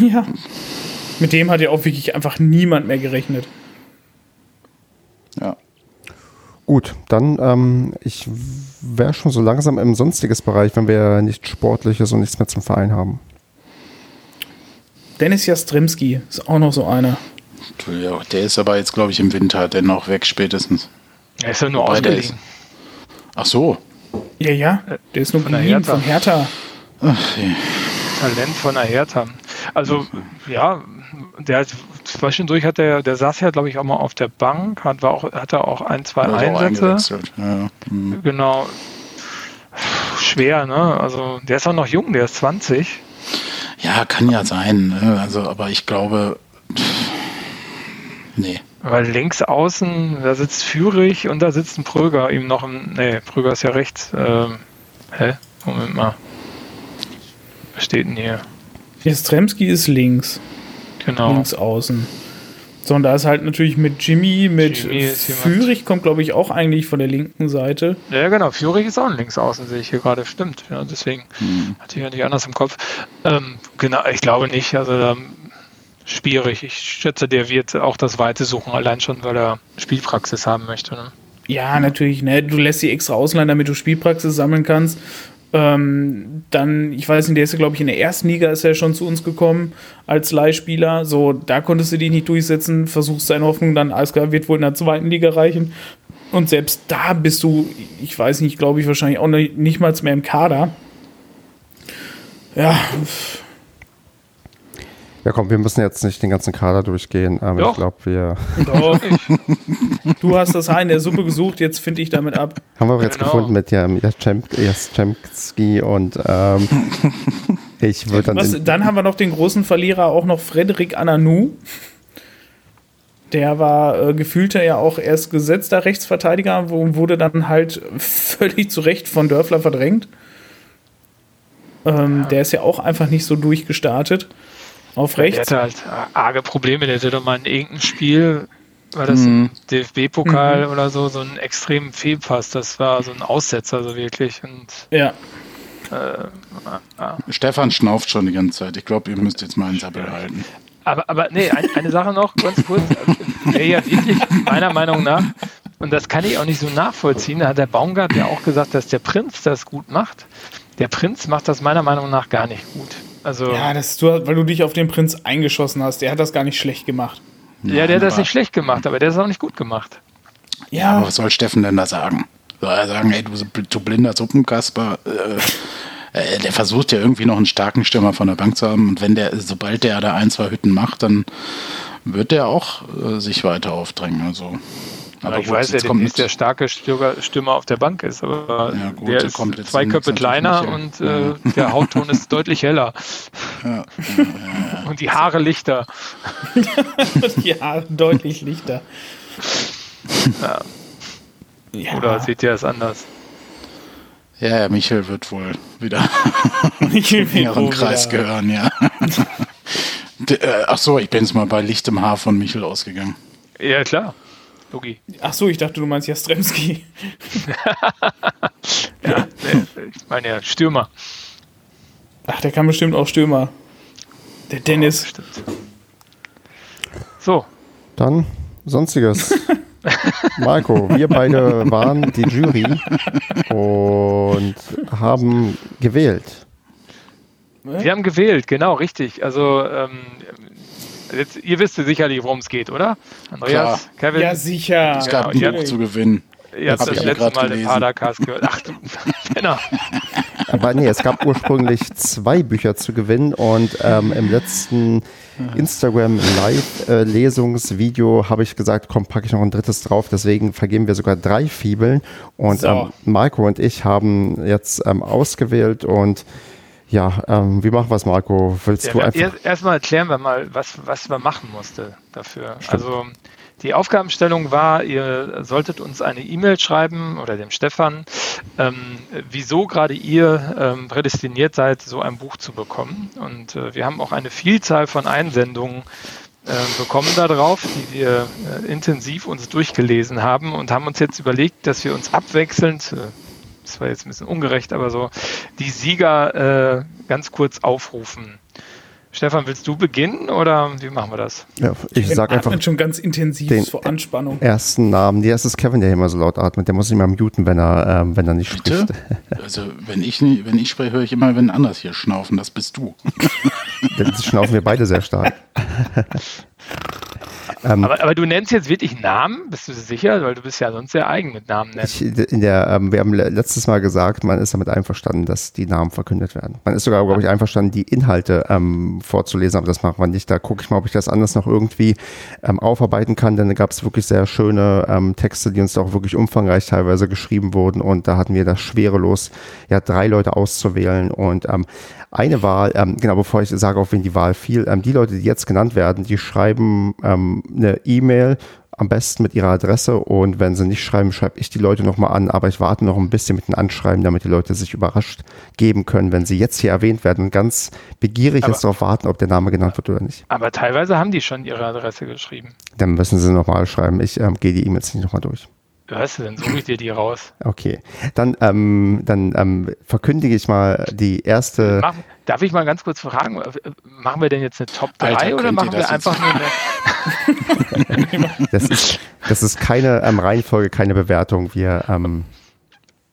Ja. Mit dem hat ja auch wirklich einfach niemand mehr gerechnet. Ja. Gut, dann ähm, ich wäre schon so langsam im sonstiges Bereich, wenn wir nichts Sportliches und nichts mehr zum Verein haben. Dennis Jastrimski ist auch noch so einer. Ja, der ist aber jetzt, glaube ich, im Winter dennoch weg spätestens. Er ist ja nur ausgeliehen. Ach so. Ja, ja, der ist nur von, Hertha. von Hertha. Ach, okay. Talent von der Hertha. Also, ja, der zwischendurch hat der, der saß ja, glaube ich, auch mal auf der Bank, hat, war auch, hatte auch ein, zwei Einsätze. Ja, mhm. Genau. Schwer, ne? Also, der ist auch noch jung, der ist 20. Ja, kann ja sein. Ne? Also, aber ich glaube, nee. Weil links außen, da sitzt Führig und da sitzt ein Pröger ihm noch im. Nee, Pröger ist ja rechts. Ähm, hä? Moment mal. Was steht denn hier? Jastremski ist links. Genau. Links außen. So, und da ist halt natürlich mit Jimmy, mit Jimmy Führig kommt, glaube ich, auch eigentlich von der linken Seite. Ja, genau. Führig ist auch ein Linksaußen, sehe ich hier gerade. Stimmt. Ja, deswegen hm. hatte ich ja nicht anders im Kopf. Ähm, genau, ich glaube nicht. Also, ähm, schwierig. Ich schätze, der wird auch das Weite suchen, allein schon, weil er Spielpraxis haben möchte. Ne? Ja, natürlich. Ne? Du lässt sie extra ausleihen, damit du Spielpraxis sammeln kannst. Ähm, dann, ich weiß nicht, der ist, glaube ich, in der ersten Liga ist er schon zu uns gekommen als Leihspieler. So, da konntest du dich nicht durchsetzen, versuchst deine Hoffnung dann, alles klar, wird wohl in der zweiten Liga reichen. Und selbst da bist du, ich weiß nicht, glaube ich, wahrscheinlich auch nicht, nicht mal mehr im Kader. Ja, ja, komm, wir müssen jetzt nicht den ganzen Kader durchgehen. Ähm, ich glaube, wir. Doch. du hast das Haar in der Suppe gesucht, jetzt finde ich damit ab. Haben wir auch jetzt genau. gefunden mit Jaschemski und ähm, ich würde dann. Was, dann haben wir noch den großen Verlierer, auch noch Frederik Ananou. Der war äh, gefühlter ja auch erst gesetzter Rechtsverteidiger und wurde dann halt völlig zu Recht von Dörfler verdrängt. Ähm, ja. Der ist ja auch einfach nicht so durchgestartet. Auf rechts? Der hatte halt arge Probleme. Der hatte doch mal in irgendeinem Spiel, war das mhm. ein DFB-Pokal mhm. oder so, so einen extremen Fehlpass. Das war so ein Aussetzer, so wirklich. Und, ja. Äh, ja. Stefan schnauft schon die ganze Zeit. Ich glaube, ihr müsst jetzt mal einen Sabbel halten. Aber, aber nee, ein, eine Sache noch, ganz kurz. Der ja wirklich, meiner Meinung nach, und das kann ich auch nicht so nachvollziehen, da hat der Baumgart ja auch gesagt, dass der Prinz das gut macht. Der Prinz macht das meiner Meinung nach gar nicht gut. Also, ja, das ist, weil du dich auf den Prinz eingeschossen hast. Der hat das gar nicht schlecht gemacht. Ja, der hat das nicht schlecht gemacht, aber der hat es auch nicht gut gemacht. Ja, aber was soll Steffen denn da sagen? Soll er sagen, ey, du, du blinder Suppenkasper, äh, äh, der versucht ja irgendwie noch einen starken Stürmer von der Bank zu haben und wenn der, sobald der da ein, zwei Hütten macht, dann wird der auch äh, sich weiter aufdrängen. Also aber ich gut, weiß ja nicht, der starke Stürmer auf der Bank ist, aber ja, gut, der, der ist zwei Köpfe kleiner und äh, der Hautton ist deutlich heller. Ja, und die Haare lichter. die Haare deutlich lichter. Ja. Oder seht ihr das anders? Ja, ja, Michel wird wohl wieder in ihren Kreis gehören, ja. D- äh, Ach so, ich bin jetzt mal bei lichtem Haar von Michel ausgegangen. Ja, klar. Logi. Ach so, ich dachte, du meinst Jastremski. Ja, ich meine ja, Stürmer. Ach, der kann bestimmt auch Stürmer. Der Dennis. Stimmt. So, Dann sonstiges. Marco, wir beide waren die Jury und haben gewählt. wir haben gewählt, genau, richtig. Also, ähm, jetzt, ihr wisst sicherlich, worum es geht, oder? Andreas, Kevin, Ja, sicher. Es gab Ja, ein ja. Buch zu gewinnen. ihr habt hab das ich letzte Mal den gelesen. Padercast gehört. Ach, du, genau. Aber nee, es gab ursprünglich zwei Bücher zu gewinnen und ähm, im letzten Instagram Live-Lesungsvideo habe ich gesagt, komm, packe ich noch ein drittes drauf. Deswegen vergeben wir sogar drei Fibeln. Und So. ähm, Marco und ich haben jetzt ähm, ausgewählt und ja, ähm, wie machen wir es, Marco? Willst Ja, du einfach. erst- Erstmal erklären wir mal, was, was man machen musste dafür. Also die Aufgabenstellung war, ihr solltet uns eine E-Mail schreiben oder dem Stefan, ähm, wieso gerade ihr ähm, prädestiniert seid, so ein Buch zu bekommen. Und äh, wir haben auch eine Vielzahl von Einsendungen äh, bekommen darauf, die wir äh, intensiv uns durchgelesen haben und haben uns jetzt überlegt, dass wir uns abwechselnd, äh, das war jetzt ein bisschen ungerecht, aber so, die Sieger äh, ganz kurz aufrufen. Stefan, willst du beginnen oder wie machen wir das? Ja, ich sag einfach schon ganz intensiv den- vor Anspannung. ersten Namen. Nee, es ist Kevin, der immer so laut atmet. Der muss sich mal muten, wenn er, ähm, wenn er nicht Bitte? spricht. Also, wenn ich, nie- wenn ich spreche, höre ich immer, wenn anders hier schnaufen. Das bist du. Dann schnaufen wir beide sehr stark. Aber, aber du nennst jetzt wirklich Namen? Bist du sicher? Weil du bist ja sonst sehr eigen mit Namen nennen. Ich, in der, ähm, wir haben le- letztes Mal gesagt, man ist damit einverstanden, dass die Namen verkündet werden. Man ist sogar, glaube ich, einverstanden, die Inhalte ähm, vorzulesen, aber das machen wir nicht. Da gucke ich mal, ob ich das anders noch irgendwie ähm, aufarbeiten kann, denn da gab es wirklich sehr schöne ähm, Texte, die uns auch wirklich umfangreich teilweise geschrieben wurden und da hatten wir das schwere Los, ja, drei Leute auszuwählen und ähm, eine Wahl, ähm, genau bevor ich sage, auf wen die Wahl fiel, ähm, die Leute, die jetzt genannt werden, die schreiben ähm, eine E-Mail am besten mit ihrer Adresse und wenn sie nicht schreiben, schreibe ich die Leute nochmal an, aber ich warte noch ein bisschen mit dem Anschreiben, damit die Leute sich überrascht geben können, wenn sie jetzt hier erwähnt werden und ganz begierig Aber- jetzt darauf warten, ob der Name genannt wird oder nicht. Aber teilweise haben die schon ihre Adresse geschrieben. Dann müssen sie nochmal schreiben. Ich ähm, gehe die E-Mails nicht nochmal durch. Hörst du, dann suche ich dir die raus. Okay, dann, ähm, dann ähm, verkündige ich mal die erste. Mach, darf ich mal ganz kurz fragen, äh, machen wir denn jetzt eine Top 3 Alter, oder machen wir einfach nur eine. Das ist, das ist keine ähm, Reihenfolge, keine Bewertung. Wir, ähm,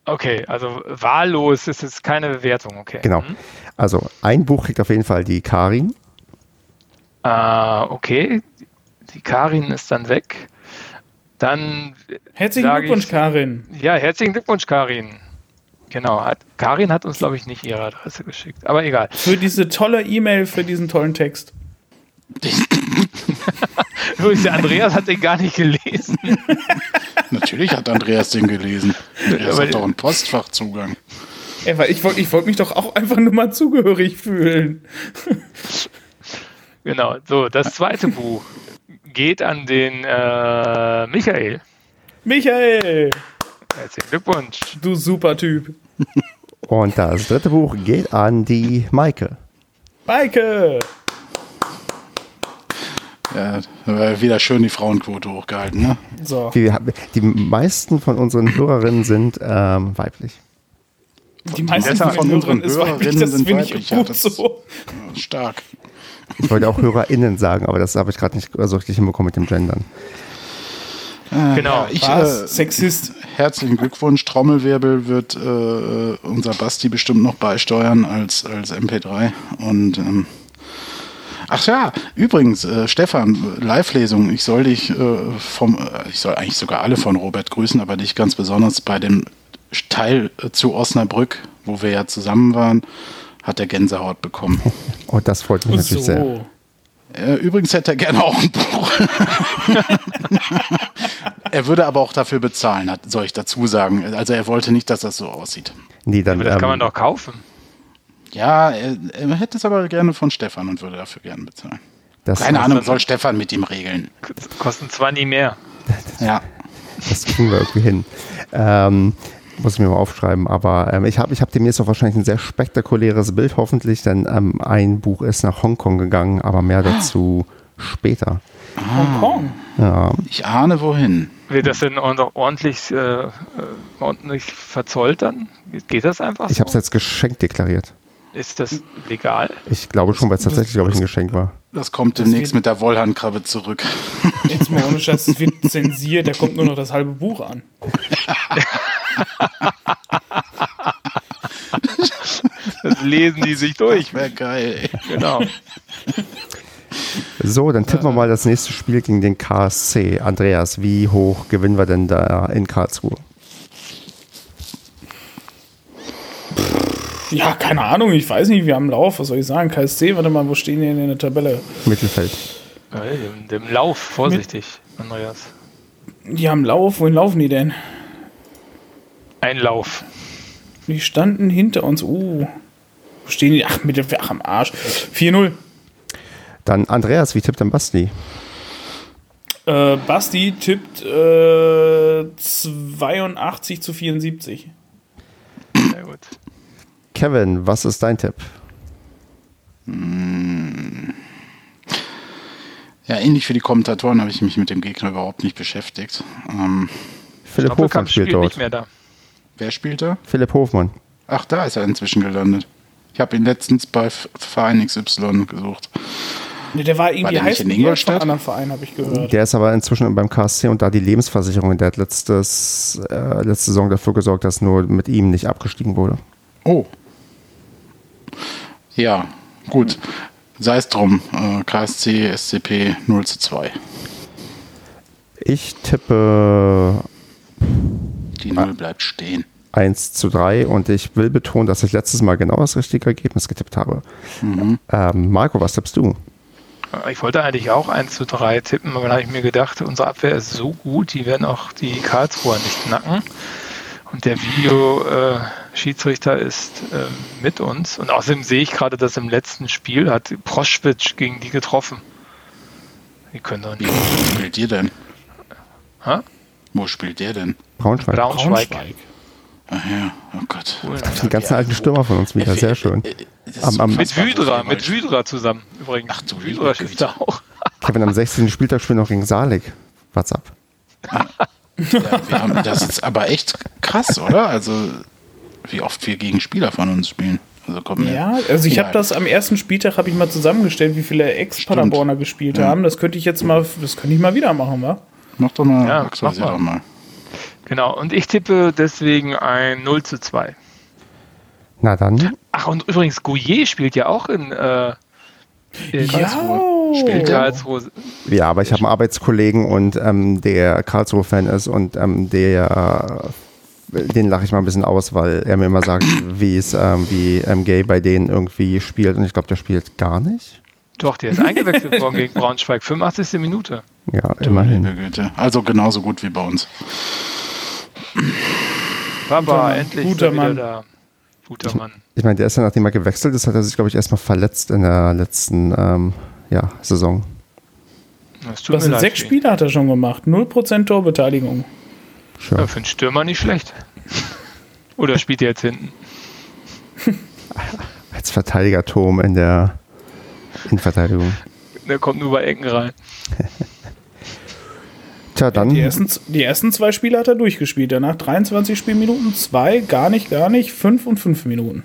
Okay, also wahllos ist es keine Bewertung, okay. genau. Mhm. Also ein Buch kriegt auf jeden Fall die Karin. Ah, okay. Die Karin ist dann weg. Dann Herzlichen Glückwunsch, ich- Karin. Ja, herzlichen Glückwunsch, Karin. Genau, hat, Karin hat uns, glaube ich, nicht ihre Adresse geschickt. Aber egal. Für diese tolle E-Mail, für diesen tollen Text. Übrigens, der Andreas hat den gar nicht gelesen. Natürlich hat Andreas den gelesen. Andreas hat doch einen Postfachzugang. Ey, ich wollte ich wollt mich doch auch einfach nur mal zugehörig fühlen. Genau, so, das zweite Buch geht an den äh, Michael. Michael, Herzlichen Glückwunsch. du super Typ. Und das dritte Buch geht an die Maike. Maike. Ja, wieder schön die Frauenquote hochgehalten, ne? So. Die, die meisten von unseren Hörerinnen sind ähm, weiblich. Die meisten von, von unseren ist Hörerinnen das sind weiblich, ja, gut das- so. Ja, Stark. Ich wollte auch HörerInnen sagen, aber das habe ich gerade nicht so richtig hinbekommen mit dem Gendern. Genau. Ich, Was? äh, Sexist. herzlichen Glückwunsch. Trommelwirbel wird äh, unser Basti bestimmt noch beisteuern als, als MP3. Und ähm, ach ja, übrigens, äh, Stefan, Live-Lesung. Ich soll dich äh, vom, äh, ich soll eigentlich sogar alle von Robert grüßen, aber dich ganz besonders bei dem Teil äh, zu Osnabrück, wo wir ja zusammen waren, hat er Gänsehaut bekommen. Und Oh, das freut mich natürlich sehr. So. Äh, Übrigens hätte er gerne auch ein Buch. er würde aber auch dafür bezahlen, hat- soll ich dazu sagen. Also er wollte nicht, dass das so aussieht. Nee, dann, Aber das kann man ähm, doch kaufen. Ja, er, er hätte es aber gerne von Stefan und würde dafür gerne bezahlen. das, Keine Ahnung, soll Stefan mit ihm regeln. Kosten zwar nie mehr. Ja. Das kriegen wir irgendwie hin. Ähm, muss ich mir mal aufschreiben, aber ähm, ich habe ich hab demnächst auch wahrscheinlich ein sehr spektakuläres Bild, hoffentlich, denn ähm, ein Buch ist nach Hongkong gegangen, aber mehr dazu später. Hongkong. Ja, Ich ahne wohin. Wird das denn auch noch ordentlich, äh, äh, ordentlich verzollt dann? Geht das einfach ich so? habe es als Geschenk deklariert. Ist das legal? Ich glaube schon, weil es tatsächlich, glaube ich, ein Geschenk war. Das kommt demnächst mit der Wollhandkrabbe zurück. Jetzt mal ohne Scheiß, es wird zensiert, da kommt nur noch das halbe Buch an. Das lesen die sich durch. Wäre geil. Ey. Genau. So, dann tippen wir mal das nächste Spiel gegen den KSC. Andreas, wie hoch gewinnen wir denn da in Karlsruhe? Ja, keine Ahnung, ich weiß nicht, wir haben Lauf, was soll ich sagen? KSC, warte mal, wo stehen die denn in der Tabelle? Mittelfeld. Dem, dem Lauf, vorsichtig, Andreas. Die haben Lauf, wohin laufen die denn? Ein Lauf. Die standen hinter uns, uh. Wo stehen die? Ach, mit dem, ach am Arsch. 4-0. Dann Andreas, wie tippt denn Basti? Äh, Basti tippt äh, 82 zu 74. Sehr gut. Kevin, was ist dein Tipp? Ja, ähnlich wie die Kommentatoren habe ich mich mit dem Gegner überhaupt nicht beschäftigt. Ähm, Philipp Hofmann Doppelkampf spielt spielt nicht dort. mehr da. Wer spielt da? Philipp Hofmann. Ach, da ist er inzwischen gelandet. Ich habe ihn letztens bei Verein XY gesucht. Ne, der war irgendwie War der nicht heiß in von Ingolstadt? anderen Verein, habe ich gehört. Der ist aber inzwischen beim KSC und da die Lebensversicherung, der hat letztes, äh, letzte Saison dafür gesorgt, dass nur mit ihm nicht abgestiegen wurde. Oh. Ja, gut. Sei es drum. Äh, KSC, SCP 0 zu 2. Ich tippe Die 0 bleibt stehen. 1 zu 3 und ich will betonen, dass ich letztes Mal genau das richtige Ergebnis getippt habe. Ähm, Marco, was tippst du? Ich wollte eigentlich auch 1 zu 3 tippen, aber dann habe ich mir gedacht, unsere Abwehr ist so gut, die werden auch die Karlsruher nicht knacken. Und der Videoschiedsrichter ist ähm, mit uns. Und außerdem sehe ich gerade, dass im letzten Spiel hat Proschwitsch gegen die getroffen. Die können doch Wie nicht. wo spielt ihr denn? Hä? Wo spielt der denn? Braunschweig. Braunschweig. Ach ja, oh Gott. Cool. Die ganzen alten Stürmer von uns wieder, sehr schön. Das ist Am- am- Mit Wydra, mit. Wydra zusammen übrigens. Ach du Wydra Güte. da auch. Kevin, am 16. Spieltag spielen noch gegen Saarlig. What's up? Ja, wir haben, das ist aber echt krass, oder? Also, wie oft wir gegen Spieler von uns spielen. Also, komm, Ja, also ich Ja. habe das am ersten Spieltag habe ich mal zusammengestellt, wie viele Ex-Paderborner gespielt Ja. haben. Das könnte ich jetzt mal, das könnte ich mal wieder machen, wa? Mach doch mal, Ja, aktualisier mach mal. doch mal. Genau, und ich tippe deswegen ein 0 zu 2. Na dann, Ach, und übrigens, Gouillet spielt ja auch in, äh, in Ja. Spielt? Karlsruhe. ja, aber ich habe einen Arbeitskollegen und ähm, der Karlsruhe-Fan ist und ähm, der, den lache ich mal ein bisschen aus, weil er mir immer sagt, wie es, ähm, wie ähm, Gay bei denen irgendwie spielt und ich glaube, der spielt gar nicht. Doch, der ist eingewechselt worden gegen Braunschweig. 85. Minute. Ja, immerhin. Also genauso gut wie bei uns. Baba, Mann, endlich guter ist er wieder Mann. da. Guter Mann. Ich meine, der ist ja, nachdem er gewechselt ist, hat er sich, glaube ich, erstmal verletzt in der letzten ähm, ja, Saison. Das tut Was sind sechs. Spiele hat er schon gemacht? 0% Torbeteiligung. Schön. Ja, für einen Stürmer nicht schlecht. Oder spielt er jetzt hinten? Als Verteidiger-Turm in der Innenverteidigung. Der kommt nur bei Ecken rein. Tja, dann. Die ersten, die ersten zwei Spiele hat er durchgespielt. Danach 23 Spielminuten, zwei, gar nicht, gar nicht, fünf und fünf Minuten.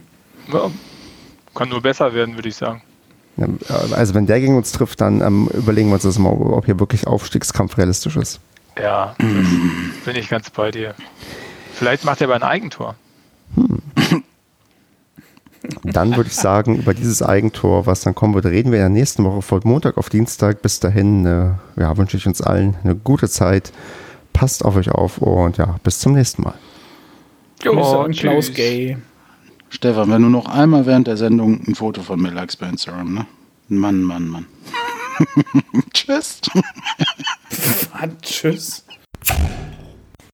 Ja, kann nur besser werden, würde ich sagen. Ja, Also wenn der gegen uns trifft, dann ähm, überlegen wir uns das mal, ob hier wirklich Aufstiegskampf realistisch ist. Ja, das bin ich ganz bei dir. Vielleicht macht er aber ein Eigentor. Dann würde ich sagen, über dieses Eigentor, was dann kommen wird, reden wir in der nächsten Woche von Montag auf Dienstag. Bis dahin äh, ja, wünsche ich uns allen eine gute Zeit. Passt auf euch auf und ja, bis zum nächsten Mal. Grüße an Klaus. Gay. Stefan, wenn du noch einmal während der Sendung ein Foto von mir likest bei Instagram, ne? Mann, Mann, Mann. Tschüss. Ah, tschüss.